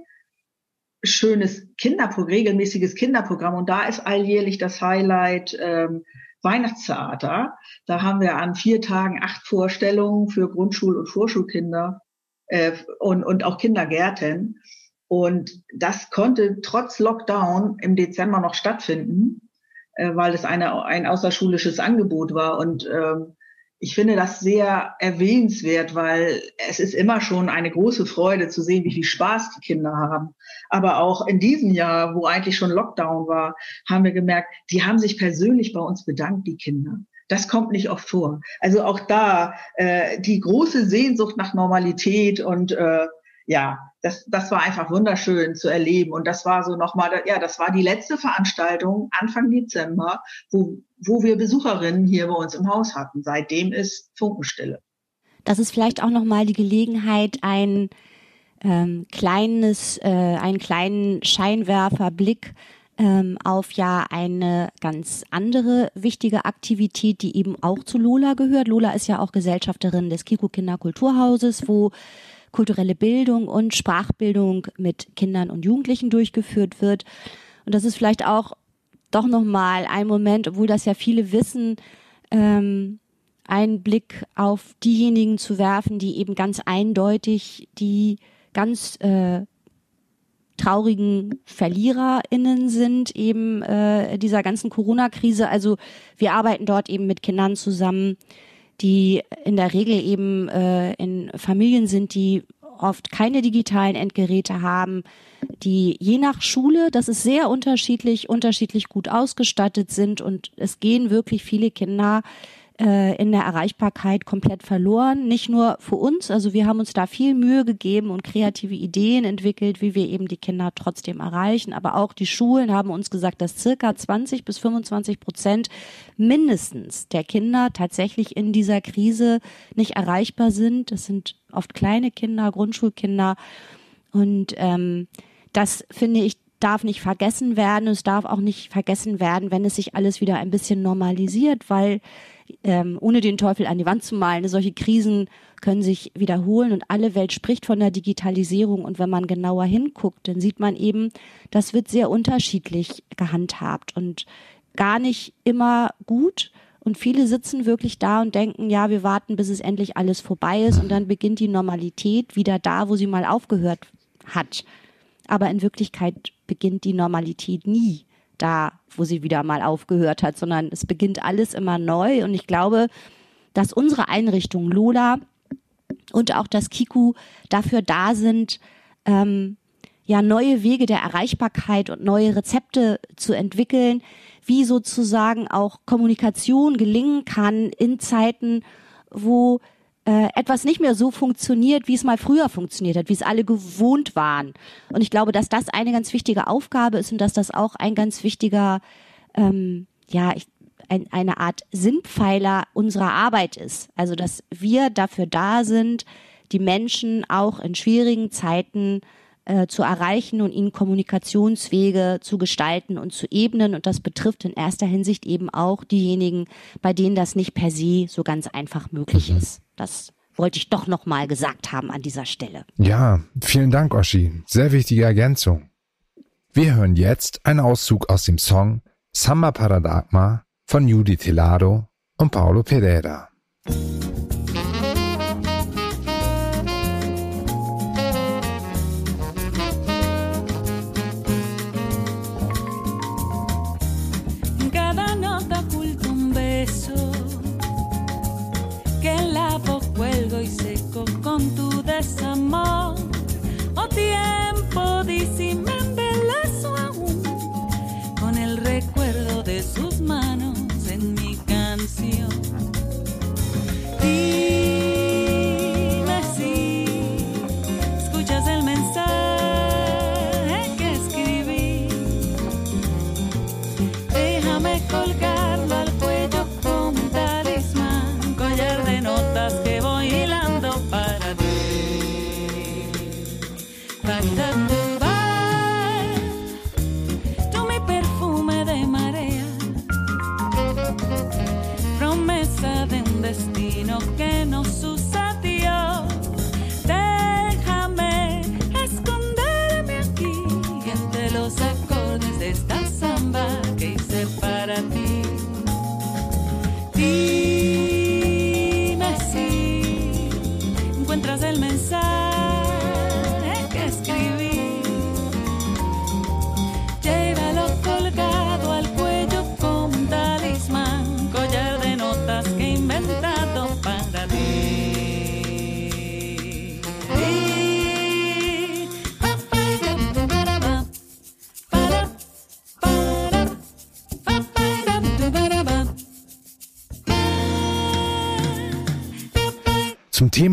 schönes Kinderprogramm, regelmäßiges Kinderprogramm. Und da ist alljährlich das Highlight ähm, Weihnachtstheater. Da haben wir an vier Tagen acht Vorstellungen für Grundschul- und Vorschulkinder äh, und, und auch Kindergärten. Und das konnte trotz Lockdown im Dezember noch stattfinden, äh, weil es eine, ein außerschulisches Angebot war. Und ähm, ich finde das sehr erwähnenswert, weil es ist immer schon eine große Freude zu sehen, wie viel Spaß die Kinder haben. Aber auch in diesem Jahr, wo eigentlich schon Lockdown war, haben wir gemerkt, die haben sich persönlich bei uns bedankt, die Kinder. Das kommt nicht oft vor. Also auch da äh, die große Sehnsucht nach Normalität und äh, ja, das, das war einfach wunderschön zu erleben. Und das war so nochmal, ja, das war die letzte Veranstaltung Anfang Dezember, wo, wo wir Besucherinnen hier bei uns im Haus hatten. Seitdem ist Funkenstille. Das ist vielleicht auch nochmal die Gelegenheit, ein ähm, kleines, äh, einen kleinen Scheinwerferblick ähm, auf ja eine ganz andere wichtige Aktivität, die eben auch zu Lola gehört. Lola ist ja auch Gesellschafterin des Kiko Kinderkulturhauses, wo kulturelle Bildung und Sprachbildung mit Kindern und Jugendlichen durchgeführt wird. Und das ist vielleicht auch doch nochmal ein Moment, obwohl das ja viele wissen, ähm, einen Blick auf diejenigen zu werfen, die eben ganz eindeutig die ganz äh, traurigen VerliererInnen sind eben äh, dieser ganzen Corona-Krise. Also wir arbeiten dort eben mit Kindern zusammen, die in der Regel eben äh, in Familien sind, die oft keine digitalen Endgeräte haben, die je nach Schule, das ist sehr unterschiedlich, unterschiedlich gut ausgestattet sind und es gehen wirklich viele Kinder äh, in der Erreichbarkeit komplett verloren. Nicht nur für uns, also wir haben uns da viel Mühe gegeben und kreative Ideen entwickelt, wie wir eben die Kinder trotzdem erreichen. Aber auch die Schulen haben uns gesagt, dass circa 20 bis 25 Prozent mindestens der Kinder tatsächlich in dieser Krise nicht erreichbar sind. Das sind oft kleine Kinder, Grundschulkinder. Und ähm, das finde ich darf nicht vergessen werden. Es darf auch nicht vergessen werden, wenn es sich alles wieder ein bisschen normalisiert, weil ähm, ohne den Teufel an die Wand zu malen, solche Krisen können sich wiederholen und alle Welt spricht von der Digitalisierung und wenn man genauer hinguckt, dann sieht man eben, das wird sehr unterschiedlich gehandhabt und gar nicht immer gut. Und viele sitzen wirklich da und denken, ja, wir warten, bis es endlich alles vorbei ist und dann beginnt die Normalität wieder da, wo sie mal aufgehört hat. Aber in Wirklichkeit beginnt die Normalität nie da, wo sie wieder mal aufgehört hat, sondern es beginnt alles immer neu. Und ich glaube, dass unsere Einrichtung Lola und auch das Kiku dafür da sind, ähm, ja, neue Wege der Erreichbarkeit und neue Rezepte zu entwickeln, wie sozusagen auch Kommunikation gelingen kann in Zeiten, wo äh, etwas nicht mehr so funktioniert, wie es mal früher funktioniert hat, wie es alle gewohnt waren. Und ich glaube, dass das eine ganz wichtige Aufgabe ist und dass das auch ein ganz wichtiger, ähm, ja, ich, ein, eine Art Sinnpfeiler unserer Arbeit ist. Also, dass wir dafür da sind, die Menschen auch in schwierigen Zeiten äh, zu erreichen und ihnen Kommunikationswege zu gestalten und zu ebnen. Und das betrifft in erster Hinsicht eben auch diejenigen, bei denen das nicht per se so ganz einfach möglich mhm. ist. Das wollte ich doch nochmal gesagt haben an dieser Stelle. Ja, vielen Dank, Oschi. Sehr wichtige Ergänzung. Wir hören jetzt einen Auszug aus dem Song Samba Paradagma von Judy Telado und Paulo Pereira.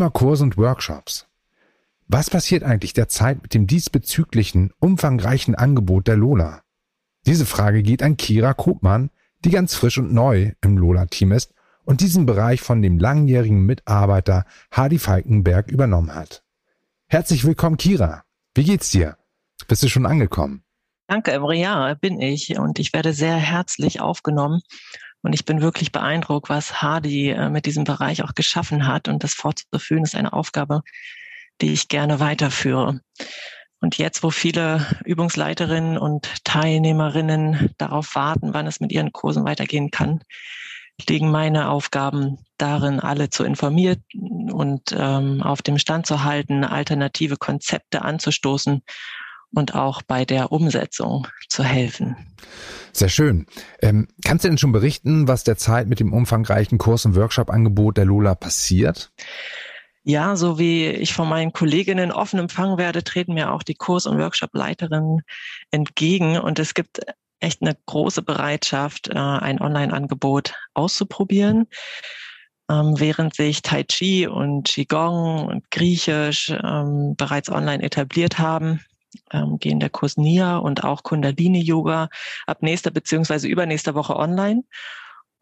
Thema Kurse und Workshops. Was passiert eigentlich derzeit mit dem diesbezüglichen umfangreichen Angebot der Lola? Diese Frage geht an Kira Kopmann, die ganz frisch und neu im Lola-Team ist und diesen Bereich von dem langjährigen Mitarbeiter Hardy Falkenberg übernommen hat. Herzlich willkommen, Kira. Wie geht's dir? Bist du schon angekommen? Danke, Emre. Ja, bin ich und ich werde sehr herzlich aufgenommen und ich bin wirklich beeindruckt, was Hardy äh, mit diesem Bereich auch geschaffen hat. Und das fortzuführen ist eine Aufgabe, die ich gerne weiterführe. Und jetzt, wo viele Übungsleiterinnen und Teilnehmerinnen darauf warten, wann es mit ihren Kursen weitergehen kann, liegen meine Aufgaben darin, alle zu informieren und ähm, auf dem Stand zu halten, alternative Konzepte anzustoßen und auch bei der Umsetzung zu helfen. Sehr schön. Ähm, kannst du denn schon berichten, was derzeit mit dem umfangreichen Kurs- und Workshop-Angebot der Lola passiert? Ja, so wie ich von meinen Kolleginnen offen empfangen werde, treten mir auch die Kurs- und Workshop-Leiterinnen entgegen. Und es gibt echt eine große Bereitschaft, äh, ein Online-Angebot auszuprobieren. Ähm, während sich Tai Chi und Qigong und Griechisch ähm, bereits online etabliert haben, ähm, gehen der Kurs Nia und auch Kundalini Yoga ab nächster beziehungsweise übernächster Woche online.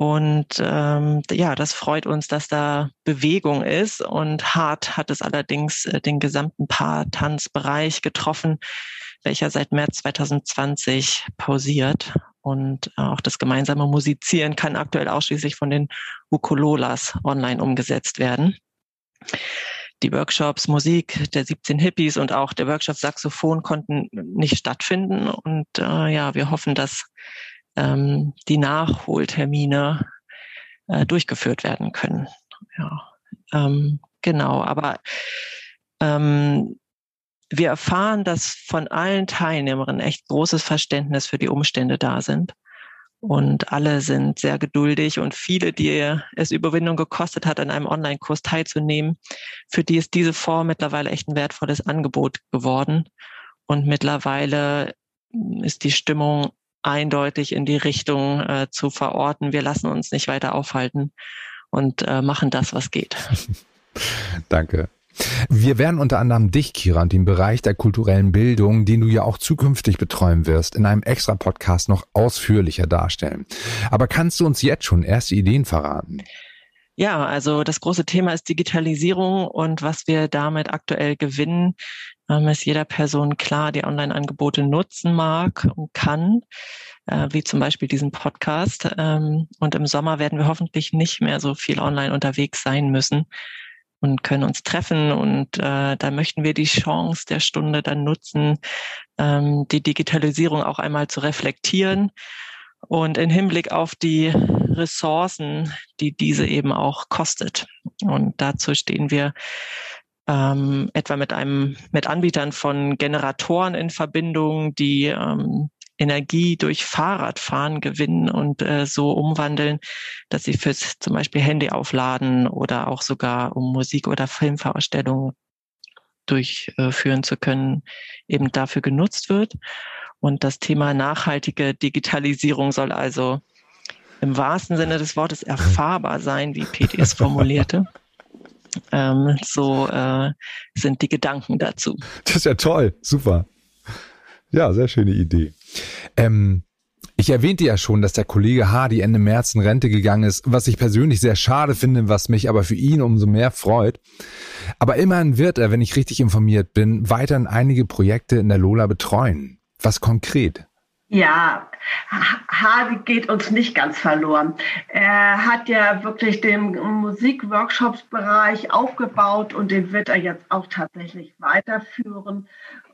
Und ähm, ja, das freut uns, dass da Bewegung ist. Und hart hat es allerdings äh, den gesamten Paar-Tanzbereich getroffen, welcher seit März 2020 pausiert. Und auch das gemeinsame Musizieren kann aktuell ausschließlich von den Ukololas online umgesetzt werden. Die Workshops Musik der 17 Hippies und auch der Workshop Saxophon konnten nicht stattfinden. Und äh, ja, wir hoffen, dass ähm, die Nachholtermine äh, durchgeführt werden können. Ja, ähm, genau. Aber ähm, wir erfahren, dass von allen Teilnehmerinnen echt großes Verständnis für die Umstände da sind. Und alle sind sehr geduldig und viele, die es Überwindung gekostet hat, an einem Online-Kurs teilzunehmen, für die ist diese Form mittlerweile echt ein wertvolles Angebot geworden. Und mittlerweile ist die Stimmung eindeutig in die Richtung äh, zu verorten. Wir lassen uns nicht weiter aufhalten und äh, machen das, was geht. Danke. Wir werden unter anderem dich, Kira, und den Bereich der kulturellen Bildung, den du ja auch zukünftig betreuen wirst, in einem extra Podcast noch ausführlicher darstellen. Aber kannst du uns jetzt schon erste Ideen verraten? Ja, also das große Thema ist Digitalisierung und was wir damit aktuell gewinnen, ähm, ist jeder Person klar, die Online-Angebote nutzen mag und kann, äh, wie zum Beispiel diesen Podcast. Ähm, und im Sommer werden wir hoffentlich nicht mehr so viel online unterwegs sein müssen und können uns treffen. Und äh, da möchten wir die Chance der Stunde dann nutzen, ähm, die Digitalisierung auch einmal zu reflektieren und in Hinblick auf die Ressourcen, die diese eben auch kostet. Und dazu stehen wir ähm, etwa mit einem mit Anbietern von Generatoren in Verbindung, die ähm, Energie durch Fahrradfahren gewinnen und äh, so umwandeln, dass sie fürs zum Beispiel Handy aufladen oder auch sogar um Musik- oder Filmvorstellungen durchführen zu können, eben dafür genutzt wird. Und das Thema nachhaltige Digitalisierung soll also im wahrsten Sinne des Wortes erfahrbar sein, wie Peti es formulierte. Ähm, so äh, sind die Gedanken dazu. Das ist ja toll, super. Ja, sehr schöne Idee. Ähm, ich erwähnte ja schon, dass der Kollege Hardy Ende März in Rente gegangen ist, was ich persönlich sehr schade finde, was mich aber für ihn umso mehr freut. Aber immerhin wird er, wenn ich richtig informiert bin, weiterhin einige Projekte in der Lola betreuen. Was konkret? Ja, Hardy geht uns nicht ganz verloren. Er hat ja wirklich den Musikworkshops-Bereich aufgebaut und den wird er jetzt auch tatsächlich weiterführen.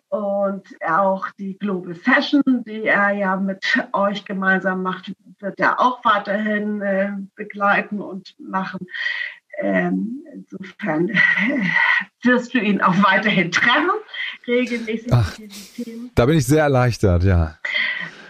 Und auch die Global Session, die er ja mit euch gemeinsam macht, wird er auch weiterhin äh, begleiten und machen. Ähm, insofern wirst du ihn auch weiterhin treffen, regelmäßig Ach. Da bin ich sehr erleichtert, ja.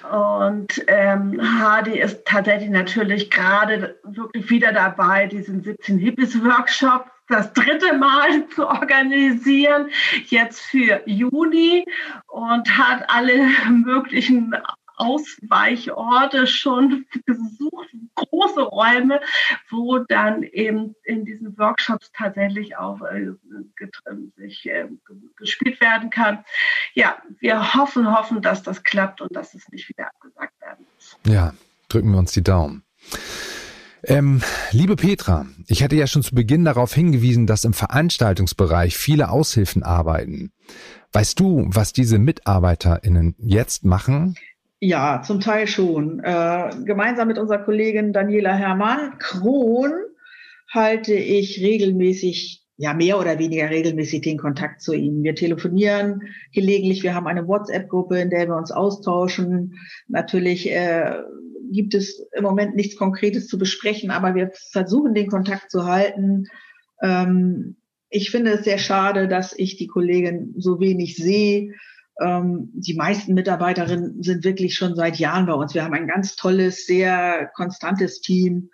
Und ähm, Hardy ist tatsächlich natürlich gerade wirklich wieder dabei, diesen 17 Hippies Workshop das dritte Mal zu organisieren, jetzt für Juni und hat alle möglichen Ausweichorte schon gesucht, große Räume, wo dann eben in diesen Workshops tatsächlich auch äh, sich äh, gespielt werden kann. Ja, wir hoffen, hoffen, dass das klappt und dass es nicht wieder abgesagt werden muss. Ja, drücken wir uns die Daumen. Ähm, liebe Petra, ich hatte ja schon zu Beginn darauf hingewiesen, dass im Veranstaltungsbereich viele Aushilfen arbeiten. Weißt du, was diese MitarbeiterInnen jetzt machen? Ja, zum Teil schon. Äh, gemeinsam mit unserer Kollegin Daniela Hermann Kron halte ich regelmäßig, ja mehr oder weniger regelmäßig den Kontakt zu ihnen. Wir telefonieren gelegentlich, wir haben eine WhatsApp-Gruppe, in der wir uns austauschen. Natürlich äh, gibt es im Moment nichts Konkretes zu besprechen, aber wir versuchen den Kontakt zu halten. Ähm, ich finde es sehr schade, dass ich die Kollegin so wenig sehe. Ähm, die meisten Mitarbeiterinnen sind wirklich schon seit Jahren bei uns. Wir haben ein ganz tolles, sehr konstantes Team.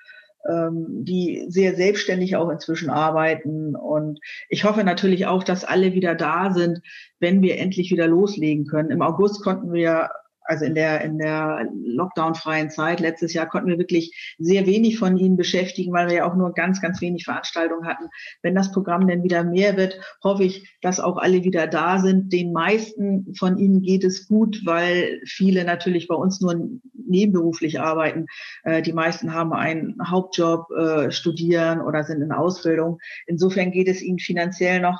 ähm, die sehr selbstständig auch inzwischen arbeiten. Und ich hoffe natürlich auch, dass alle wieder da sind, wenn wir endlich wieder loslegen können. Im August konnten wir also in der, in der Lockdown-freien Zeit letztes Jahr konnten wir wirklich sehr wenig von ihnen beschäftigen, weil wir ja auch nur ganz, ganz wenig Veranstaltungen hatten. Wenn das Programm denn wieder mehr wird, hoffe ich, dass auch alle wieder da sind. Den meisten von ihnen geht es gut, weil viele natürlich bei uns nur nebenberuflich arbeiten. Äh, die meisten haben einen Hauptjob, äh, studieren oder sind in Ausbildung. Insofern geht es ihnen finanziell noch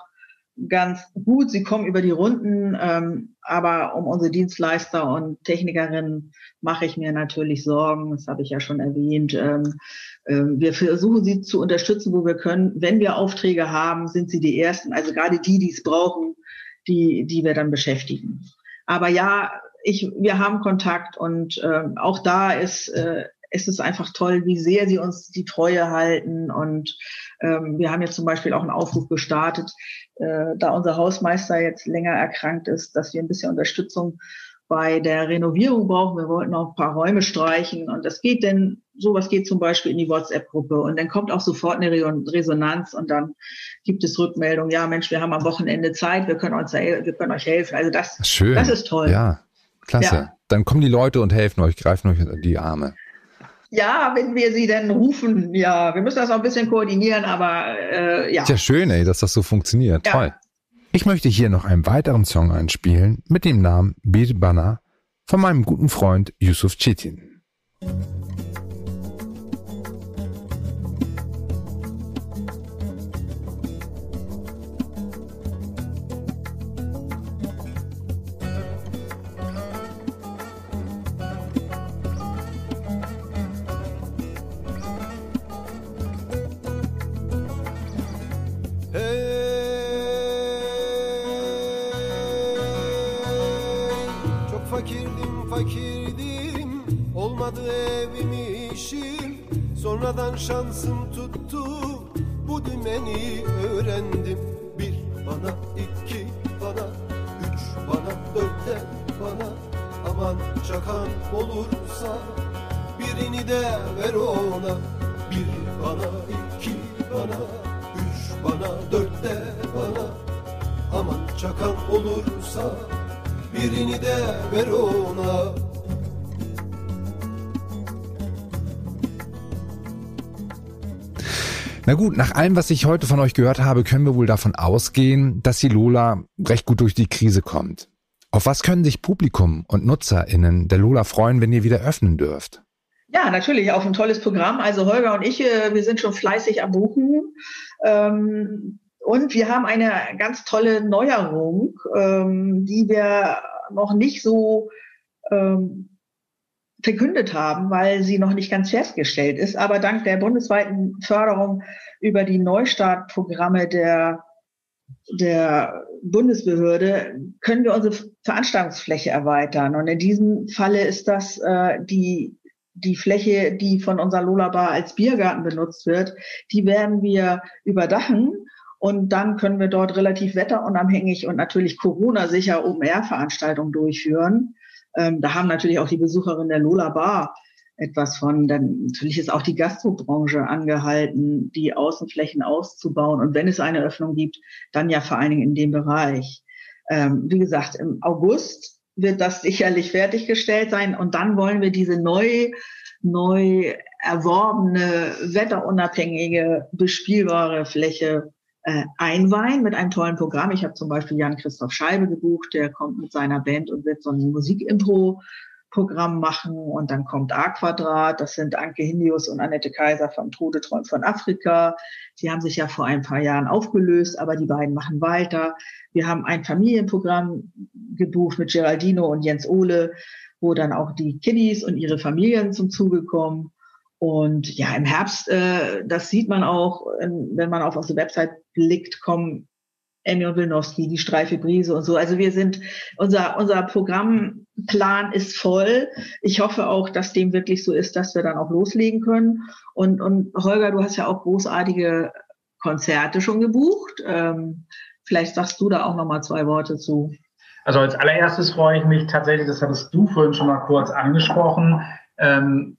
ganz gut. Sie kommen über die Runden, ähm, aber um unsere Dienstleister und Technikerinnen mache ich mir natürlich Sorgen. Das habe ich ja schon erwähnt. Ähm, äh, wir versuchen sie zu unterstützen, wo wir können. Wenn wir Aufträge haben, sind sie die ersten, also gerade die, die es brauchen, die, die wir dann beschäftigen. Aber ja, ich, wir haben Kontakt und äh, auch da ist äh, ist es einfach toll, wie sehr sie uns die Treue halten. Und ähm, wir haben jetzt zum Beispiel auch einen Aufruf gestartet, äh, da unser Hausmeister jetzt länger erkrankt ist, dass wir ein bisschen Unterstützung bei der Renovierung brauchen. Wir wollten auch ein paar Räume streichen und das geht denn, sowas geht zum Beispiel in die WhatsApp-Gruppe und dann kommt auch sofort eine Resonanz und dann gibt es Rückmeldungen, ja Mensch, wir haben am Wochenende Zeit, wir können uns, wir können euch helfen. Also das, Schön. das ist toll. Ja, klasse. Ja. Dann kommen die Leute und helfen euch, greifen euch die Arme. Ja, wenn wir sie denn rufen, ja. Wir müssen das auch ein bisschen koordinieren, aber äh, ja. Ist ja schön, ey, dass das so funktioniert. Ja. Toll. Ich möchte hier noch einen weiteren Song einspielen mit dem Namen Bir Bana von meinem guten Freund Yusuf Çetin. Şansım tuttu. Bu dümeni öğrendim. Bir bana iki bana Üç bana dörtte bana. Aman çakan olursa Birini de ver ona. Bir bana iki bana Üç bana dörtte bana. Aman çakan olursa Birini de ver ona Na gut, nach allem, was ich heute von euch gehört habe, können wir wohl davon ausgehen, dass die Lola recht gut durch die Krise kommt. Auf was können sich Publikum und NutzerInnen der Lola freuen, wenn ihr wieder öffnen dürft? Ja, natürlich auf ein tolles Programm. Also Holger und ich, äh, wir sind schon fleißig am Buchen. Ähm, und wir haben eine ganz tolle Neuerung, ähm, die wir noch nicht so ähm, verkündet haben, weil sie noch nicht ganz festgestellt ist. Aber dank der bundesweiten Förderung über die Neustartprogramme der, der Bundesbehörde können wir unsere Veranstaltungsfläche erweitern. Und in diesem Falle ist das äh, die, die Fläche, die von unserer Lola Bar als Biergarten benutzt wird. Die werden wir überdachen. Und dann können wir dort relativ wetterunabhängig und natürlich Corona-sicher Open-Air-Veranstaltungen durchführen. Ähm, da haben natürlich auch die Besucherinnen der Lola Bar etwas von. Dann natürlich ist auch die Gastrobranche angehalten, die Außenflächen auszubauen. Und wenn es eine Öffnung gibt, dann ja vor allen Dingen in dem Bereich. Ähm, wie gesagt, im August wird das sicherlich fertiggestellt sein. Und dann wollen wir diese neu, neu erworbene, wetterunabhängige, bespielbare Fläche äh, einweihen mit einem tollen Programm. Ich habe zum Beispiel Jan-Christoph Scheibe gebucht, der kommt mit seiner Band und wird so ein Musik-Intro Programm machen und dann kommt A Quadrat, das sind Anke Hindius und Annette Kaiser vom Tode träumt von Afrika. Die haben sich ja vor ein paar Jahren aufgelöst, aber die beiden machen weiter. Wir haben ein Familienprogramm gebucht mit Geraldino und Jens Ole, wo dann auch die Kiddies und ihre Familien zum Zuge kommen. Und ja, im Herbst, äh, das sieht man auch, wenn man auf unsere Website blickt, kommen und Wilnowski, die Streife Brise und so. Also wir sind, unser, unser Programmplan ist voll. Ich hoffe auch, dass dem wirklich so ist, dass wir dann auch loslegen können. Und, und Holger, du hast ja auch großartige Konzerte schon gebucht. Ähm, vielleicht sagst du da auch noch mal zwei Worte zu. Also als allererstes freue ich mich tatsächlich, das hattest du vorhin schon mal kurz angesprochen, ähm,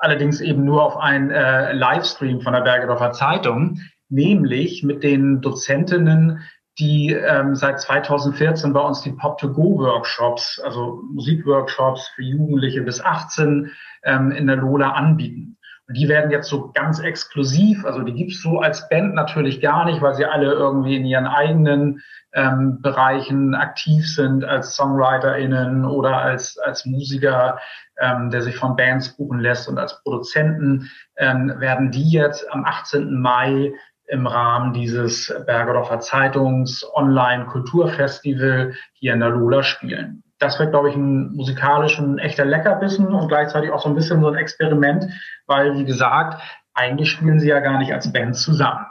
allerdings eben nur auf einen äh, Livestream von der Bergedorfer Zeitung, nämlich mit den Dozentinnen, die ähm, seit 2014 bei uns die Pop-to-Go-Workshops, also Musikworkshops für Jugendliche bis 18 ähm, in der Lola anbieten. Und die werden jetzt so ganz exklusiv, also die gibt's so als Band natürlich gar nicht, weil sie alle irgendwie in ihren eigenen ähm, Bereichen aktiv sind als SongwriterInnen oder als, als Musiker, ähm, der sich von Bands buchen lässt und als Produzenten, ähm, werden die jetzt am 18. Mai im Rahmen dieses Bergerdorfer Zeitungs Online Kulturfestival hier in der Lula spielen. Das wird, glaube ich, ein musikalisch ein echter Leckerbissen und gleichzeitig auch so ein bisschen so ein Experiment, weil, wie gesagt, eigentlich spielen sie ja gar nicht als Band zusammen.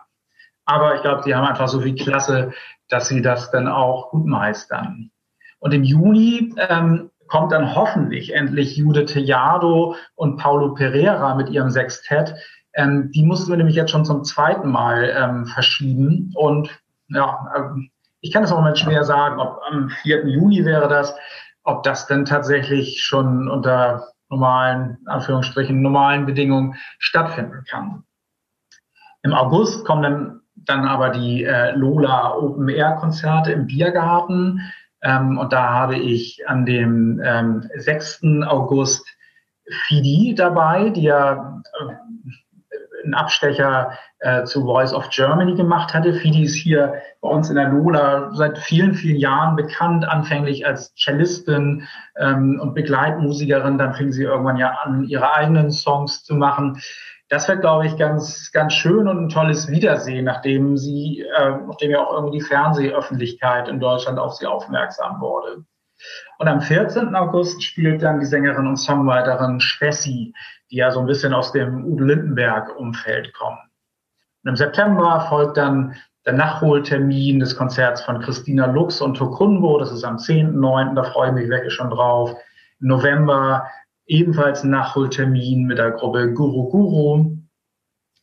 Aber ich glaube, sie haben einfach so viel Klasse, dass sie das dann auch gut meistern. Und im Juni ähm, kommt dann hoffentlich endlich Jude Tejado und Paulo Pereira mit ihrem Sextett ähm, die mussten wir nämlich jetzt schon zum zweiten Mal ähm, verschieben. Und ja, ähm, ich kann es im Moment schwer sagen, ob am 4. Juni wäre das, ob das denn tatsächlich schon unter normalen, Anführungsstrichen, normalen Bedingungen stattfinden kann. Im August kommen dann, dann aber die äh, Lola Open Air Konzerte im Biergarten. Ähm, und da habe ich an dem ähm, 6. August Fidi dabei, die ja äh, einen Abstecher äh, zu Voice of Germany gemacht hatte. Fidi ist hier bei uns in der Lola seit vielen, vielen Jahren bekannt, anfänglich als Cellistin ähm, und Begleitmusikerin. Dann fing sie irgendwann ja an, ihre eigenen Songs zu machen. Das wird, glaube ich, ganz, ganz schön und ein tolles Wiedersehen, nachdem sie, äh, nachdem ja auch irgendwie die Fernsehöffentlichkeit in Deutschland auf sie aufmerksam wurde. Und am 14. August spielt dann die Sängerin und Songwriterin Schwessi die ja so ein bisschen aus dem Udo Lindenberg-Umfeld kommen. Und im September folgt dann der Nachholtermin des Konzerts von Christina Lux und Tokunbo. Das ist am 10.9., da freue ich mich wirklich schon drauf. Im November ebenfalls ein Nachholtermin mit der Gruppe Guru Guru.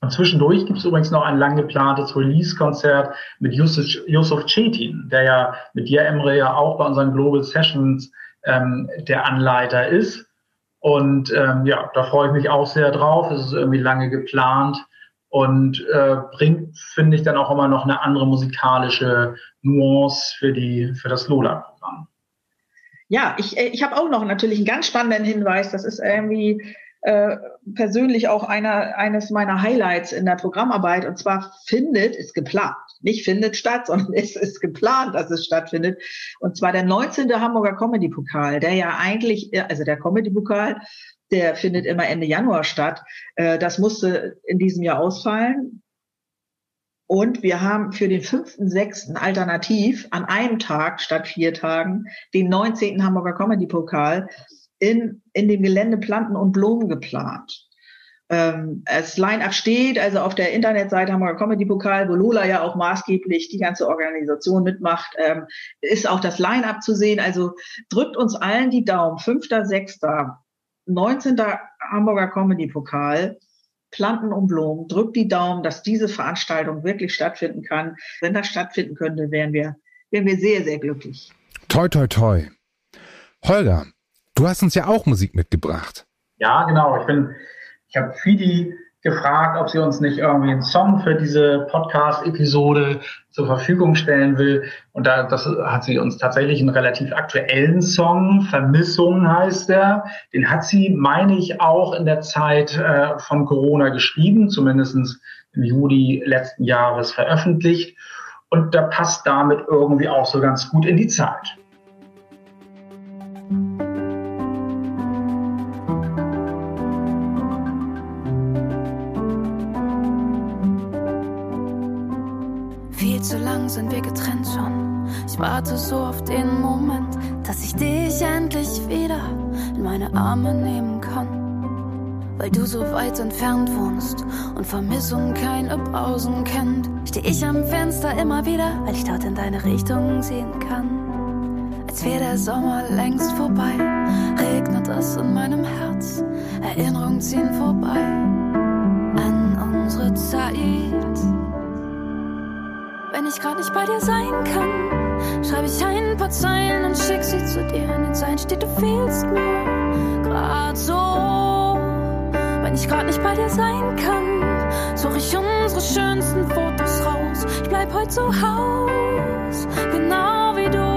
Und zwischendurch gibt es übrigens noch ein lang geplantes Release-Konzert mit Yusuf, Yusuf Cetin, der ja mit dir, Emre, ja auch bei unseren Global Sessions ähm, der Anleiter ist. Und ähm, ja, da freue ich mich auch sehr drauf. Es ist irgendwie lange geplant und äh, bringt, finde ich, dann auch immer noch eine andere musikalische Nuance für, die, für das Lola-Programm. Ja, ich, äh, ich habe auch noch natürlich einen ganz spannenden Hinweis. Das ist irgendwie äh, persönlich auch einer, eines meiner Highlights in der Programmarbeit. Und zwar findet, ist geplant, nicht findet statt, sondern es ist geplant, dass es stattfindet. Und zwar der 19. Hamburger Comedy Pokal, der ja eigentlich, also der Comedy Pokal, der findet immer Ende Januar statt. Äh, das musste in diesem Jahr ausfallen. Und wir haben für den 5.6. alternativ an einem Tag statt vier Tagen den 19. Hamburger Comedy Pokal in, in dem Gelände Planten und Blumen geplant ähm, das Line-Up steht, also auf der Internetseite haben wir Comedy-Pokal, wo Lola ja auch maßgeblich die ganze Organisation mitmacht, ähm, ist auch das Line-Up zu sehen. Also drückt uns allen die Daumen. 5., 19. Hamburger Comedy-Pokal. Planten und Blumen, drückt die Daumen, dass diese Veranstaltung wirklich stattfinden kann. Wenn das stattfinden könnte, wären wir, wären wir sehr, sehr glücklich. Toi, toi, toi. Holger, du hast uns ja auch Musik mitgebracht. Ja, genau. Ich bin ich habe Fidi gefragt, ob sie uns nicht irgendwie einen Song für diese Podcast-Episode zur Verfügung stellen will. Und da das hat sie uns tatsächlich einen relativ aktuellen Song, Vermissung heißt der. Den hat sie, meine ich, auch in der Zeit äh, von Corona geschrieben, zumindest im Juli letzten Jahres veröffentlicht. Und da passt damit irgendwie auch so ganz gut in die Zeit. Sind wir getrennt schon. Ich warte so auf den Moment, dass ich dich endlich wieder in meine Arme nehmen kann. Weil du so weit entfernt wohnst und Vermissung keine Pausen kennt, steh ich am Fenster immer wieder, weil ich dort in deine Richtung sehen kann. Als wäre der Sommer längst vorbei, regnet es in meinem Herz. Erinnerungen ziehen vorbei an unsere Zeit. Wenn ich gerade nicht bei dir sein kann, schreibe ich ein paar Zeilen und schick sie zu dir. In den Zeilen steht, du fehlst mir grad so. wenn ich grad nicht bei dir sein kann, suche ich unsere schönsten Fotos raus. Ich bleib heute zu Haus, genau wie du.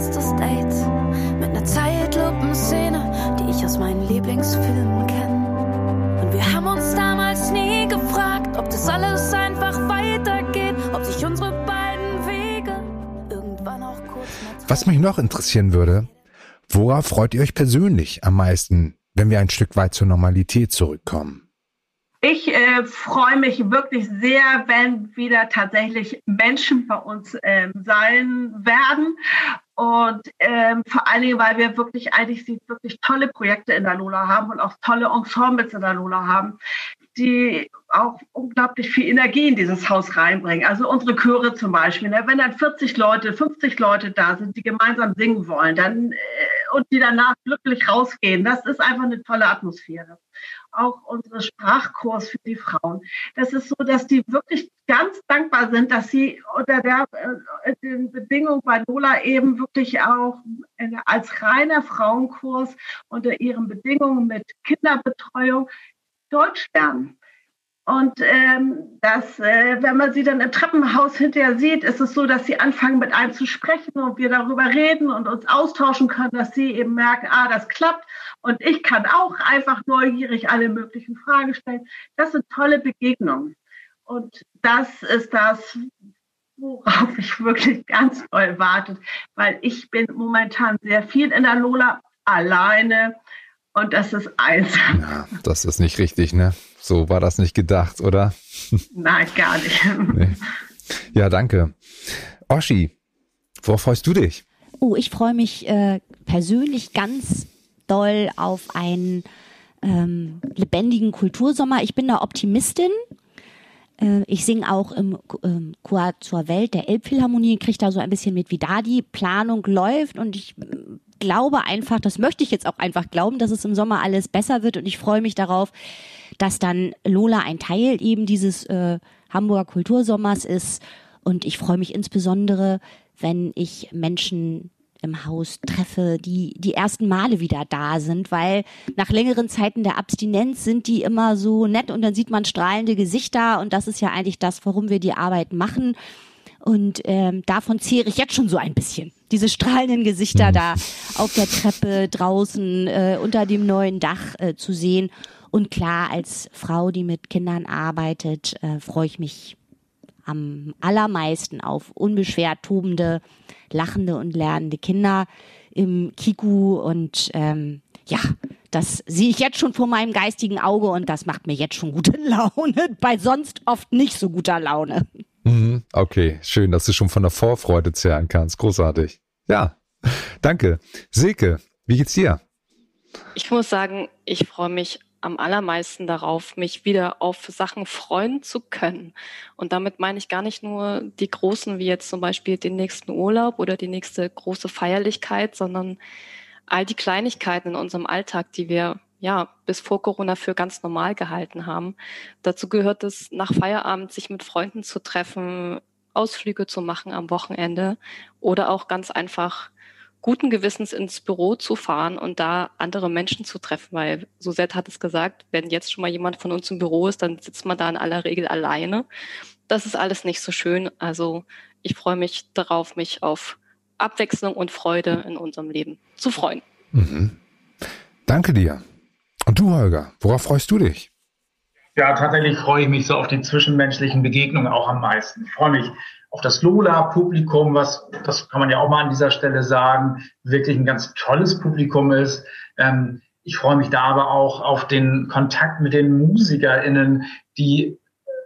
Erstes Date. Mit ner Zeitlupenszene, die ich aus meinen Lieblingsfilmen kenne. Und wir haben uns damals nie gefragt, ob das alles einfach weitergeht, ob sich unsere beiden Wege irgendwann auch kurz Was mich noch interessieren würde, worauf freut ihr euch persönlich am meisten, wenn wir ein Stück weit zur Normalität zurückkommen? Ich äh, freue mich wirklich sehr, wenn wieder tatsächlich Menschen bei uns ähm, sein werden. Und ähm, vor allen Dingen, weil wir wirklich eigentlich wirklich tolle Projekte in der Lola haben und auch tolle Ensembles in der Lola haben, die auch unglaublich viel Energie in dieses Haus reinbringen. Also unsere Chöre zum Beispiel. Ne? Wenn dann 40 Leute, 50 Leute da sind, die gemeinsam singen wollen, dann äh, und die danach glücklich rausgehen, das ist einfach eine tolle Atmosphäre auch unsere Sprachkurs für die Frauen. Das ist so, dass die wirklich ganz dankbar sind, dass sie unter der, äh, den Bedingungen bei Lola eben wirklich auch äh, als reiner Frauenkurs unter ihren Bedingungen mit Kinderbetreuung Deutsch lernen. Und ähm, das, äh, wenn man sie dann im Treppenhaus hinterher sieht, ist es so, dass sie anfangen mit einem zu sprechen und wir darüber reden und uns austauschen können, dass sie eben merken, ah, das klappt und ich kann auch einfach neugierig alle möglichen Fragen stellen. Das sind tolle Begegnungen. Und das ist das, worauf ich wirklich ganz toll warte, weil ich bin momentan sehr viel in der Lola alleine und das ist einsam. Ja, das ist nicht richtig, ne? So war das nicht gedacht, oder? Nein, gar nicht. Nee. Ja, danke. Oschi, worauf freust du dich? Oh, ich freue mich äh, persönlich ganz doll auf einen ähm, lebendigen Kultursommer. Ich bin da Optimistin. Äh, ich singe auch im ähm, Chor zur Welt der Elbphilharmonie, kriege da so ein bisschen mit, wie da die Planung läuft und ich glaube einfach, das möchte ich jetzt auch einfach glauben, dass es im Sommer alles besser wird. Und ich freue mich darauf, dass dann Lola ein Teil eben dieses äh, Hamburger Kultursommers ist. Und ich freue mich insbesondere, wenn ich Menschen im Haus treffe, die die ersten Male wieder da sind, weil nach längeren Zeiten der Abstinenz sind die immer so nett und dann sieht man strahlende Gesichter. Und das ist ja eigentlich das, warum wir die Arbeit machen. Und ähm, davon zehre ich jetzt schon so ein bisschen. Diese strahlenden Gesichter mhm. da auf der Treppe draußen äh, unter dem neuen Dach äh, zu sehen. Und klar, als Frau, die mit Kindern arbeitet, äh, freue ich mich am allermeisten auf unbeschwert tobende, lachende und lernende Kinder im Kiku und ähm, ja, das sehe ich jetzt schon vor meinem geistigen Auge und das macht mir jetzt schon gute Laune, bei sonst oft nicht so guter Laune. Mhm, okay, schön, dass du schon von der Vorfreude zehren kannst. Großartig. Ja, danke. Silke, wie geht's dir? Ich muss sagen, ich freue mich am allermeisten darauf, mich wieder auf Sachen freuen zu können. Und damit meine ich gar nicht nur die großen, wie jetzt zum Beispiel den nächsten Urlaub oder die nächste große Feierlichkeit, sondern all die Kleinigkeiten in unserem Alltag, die wir ja bis vor Corona für ganz normal gehalten haben. Dazu gehört es, nach Feierabend sich mit Freunden zu treffen, Ausflüge zu machen am Wochenende oder auch ganz einfach guten Gewissens ins Büro zu fahren und da andere Menschen zu treffen, weil Susette hat es gesagt, wenn jetzt schon mal jemand von uns im Büro ist, dann sitzt man da in aller Regel alleine. Das ist alles nicht so schön. Also ich freue mich darauf, mich auf Abwechslung und Freude in unserem Leben zu freuen. Mhm. Danke dir. Und du, Holger, worauf freust du dich? Ja, tatsächlich freue ich mich so auf die zwischenmenschlichen Begegnungen auch am meisten. Ich freue mich auf das Lola-Publikum, was, das kann man ja auch mal an dieser Stelle sagen, wirklich ein ganz tolles Publikum ist. Ähm, ich freue mich da aber auch auf den Kontakt mit den MusikerInnen, die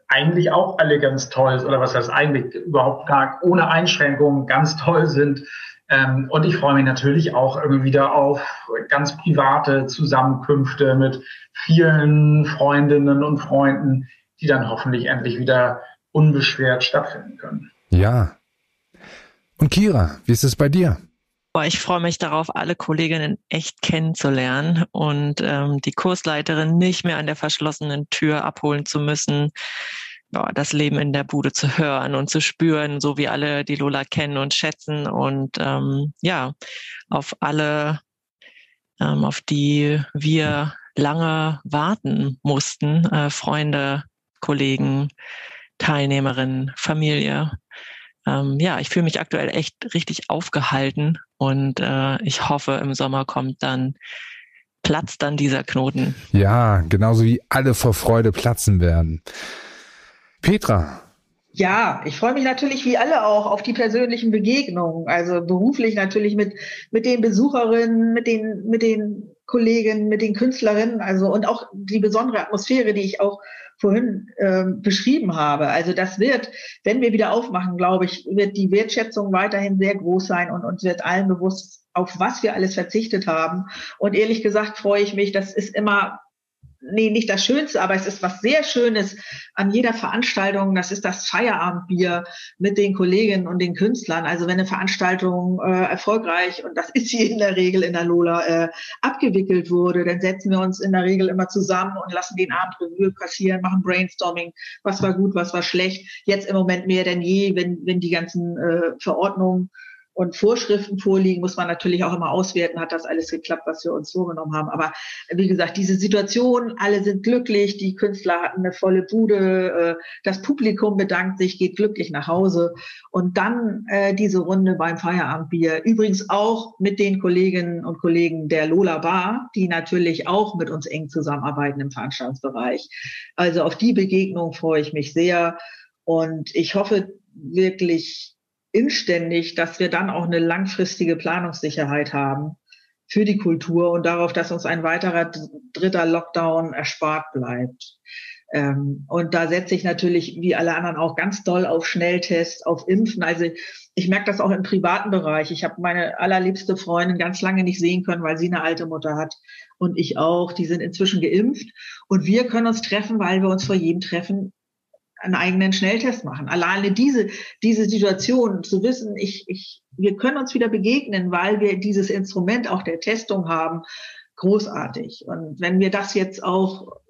eigentlich auch alle ganz toll sind, oder was heißt eigentlich überhaupt gar ohne Einschränkungen ganz toll sind. Ähm, und ich freue mich natürlich auch irgendwie wieder auf ganz private Zusammenkünfte mit vielen Freundinnen und Freunden, die dann hoffentlich endlich wieder unbeschwert stattfinden können. Ja. Und Kira, wie ist es bei dir? Boah, ich freue mich darauf, alle Kolleginnen echt kennenzulernen und ähm, die Kursleiterin nicht mehr an der verschlossenen Tür abholen zu müssen, boah, das Leben in der Bude zu hören und zu spüren, so wie alle die Lola kennen und schätzen und ähm, ja, auf alle, ähm, auf die wir lange warten mussten, äh, Freunde, Kollegen, Teilnehmerinnen, Familie ähm, ja, ich fühle mich aktuell echt richtig aufgehalten und äh, ich hoffe, im Sommer kommt dann, platzt dann dieser Knoten. Ja, genauso wie alle vor Freude platzen werden. Petra. Ja, ich freue mich natürlich wie alle auch auf die persönlichen Begegnungen. Also beruflich natürlich mit, mit den Besucherinnen, mit den, mit den Kollegen, mit den Künstlerinnen, also und auch die besondere Atmosphäre, die ich auch vorhin äh, beschrieben habe. Also das wird, wenn wir wieder aufmachen, glaube ich, wird die Wertschätzung weiterhin sehr groß sein und uns wird allen bewusst, auf was wir alles verzichtet haben. Und ehrlich gesagt freue ich mich, das ist immer nee, nicht das Schönste, aber es ist was sehr Schönes an jeder Veranstaltung. Das ist das Feierabendbier mit den Kolleginnen und den Künstlern. Also wenn eine Veranstaltung äh, erfolgreich, und das ist sie in der Regel in der Lola, äh, abgewickelt wurde, dann setzen wir uns in der Regel immer zusammen und lassen den Abend Revue passieren, machen Brainstorming, was war gut, was war schlecht. Jetzt im Moment mehr denn je, wenn, wenn die ganzen äh, Verordnungen und Vorschriften vorliegen, muss man natürlich auch immer auswerten, hat das alles geklappt, was wir uns vorgenommen haben. Aber wie gesagt, diese Situation, alle sind glücklich, die Künstler hatten eine volle Bude, äh, das Publikum bedankt sich, geht glücklich nach Hause. Und dann äh, diese Runde beim Feierabendbier, übrigens auch mit den Kolleginnen und Kollegen der Lola Bar, die natürlich auch mit uns eng zusammenarbeiten im Veranstaltungsbereich. Also auf die Begegnung freue ich mich sehr. Und ich hoffe wirklich, inständig, dass wir dann auch eine langfristige Planungssicherheit haben für die Kultur und darauf, dass uns ein weiterer dritter Lockdown erspart bleibt. Ähm, und da setze ich natürlich, wie alle anderen, auch ganz doll auf Schnelltests, auf Impfen. Also ich merke das auch im privaten Bereich. Ich habe meine allerliebste Freundin ganz lange nicht sehen können, weil sie eine alte Mutter hat und ich auch. Die sind inzwischen geimpft und wir können uns treffen, weil wir uns vor jedem Treffen einen eigenen Schnelltest machen. Alleine diese, diese Situation zu wissen, ich, ich, wir können uns wieder begegnen, weil wir dieses Instrument auch der Testung haben, großartig. Und wenn wir das jetzt auch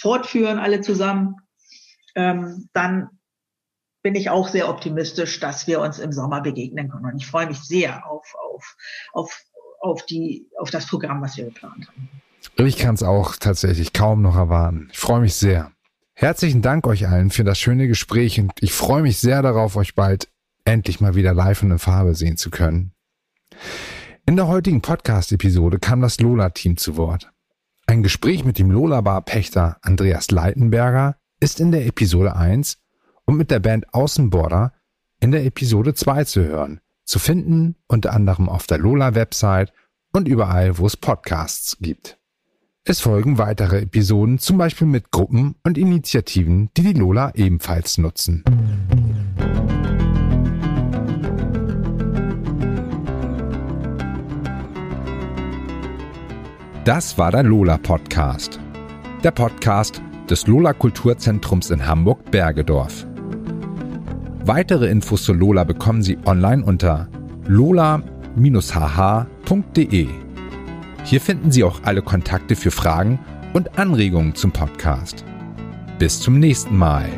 fortführen, alle zusammen, ähm, dann bin ich auch sehr optimistisch, dass wir uns im Sommer begegnen können. Und ich freue mich sehr auf, auf, auf, auf, die, auf das Programm, was wir geplant haben. Ich kann es auch tatsächlich kaum noch erwarten. Ich freue mich sehr. Herzlichen Dank euch allen für das schöne Gespräch und ich freue mich sehr darauf, euch bald endlich mal wieder live und in Farbe sehen zu können. In der heutigen Podcast-Episode kam das Lola-Team zu Wort. Ein Gespräch mit dem Lola-Bar-Pächter Andreas Leitenberger ist in der Episode 1 und mit der Band Außenborder in der Episode 2 zu hören, zu finden unter anderem auf der Lola-Website und überall, wo es Podcasts gibt. Es folgen weitere Episoden, zum Beispiel mit Gruppen und Initiativen, die die Lola ebenfalls nutzen. Das war der Lola Podcast. Der Podcast des Lola Kulturzentrums in Hamburg Bergedorf. Weitere Infos zu Lola bekommen Sie online unter lola-hh.de. Hier finden Sie auch alle Kontakte für Fragen und Anregungen zum Podcast. Bis zum nächsten Mal.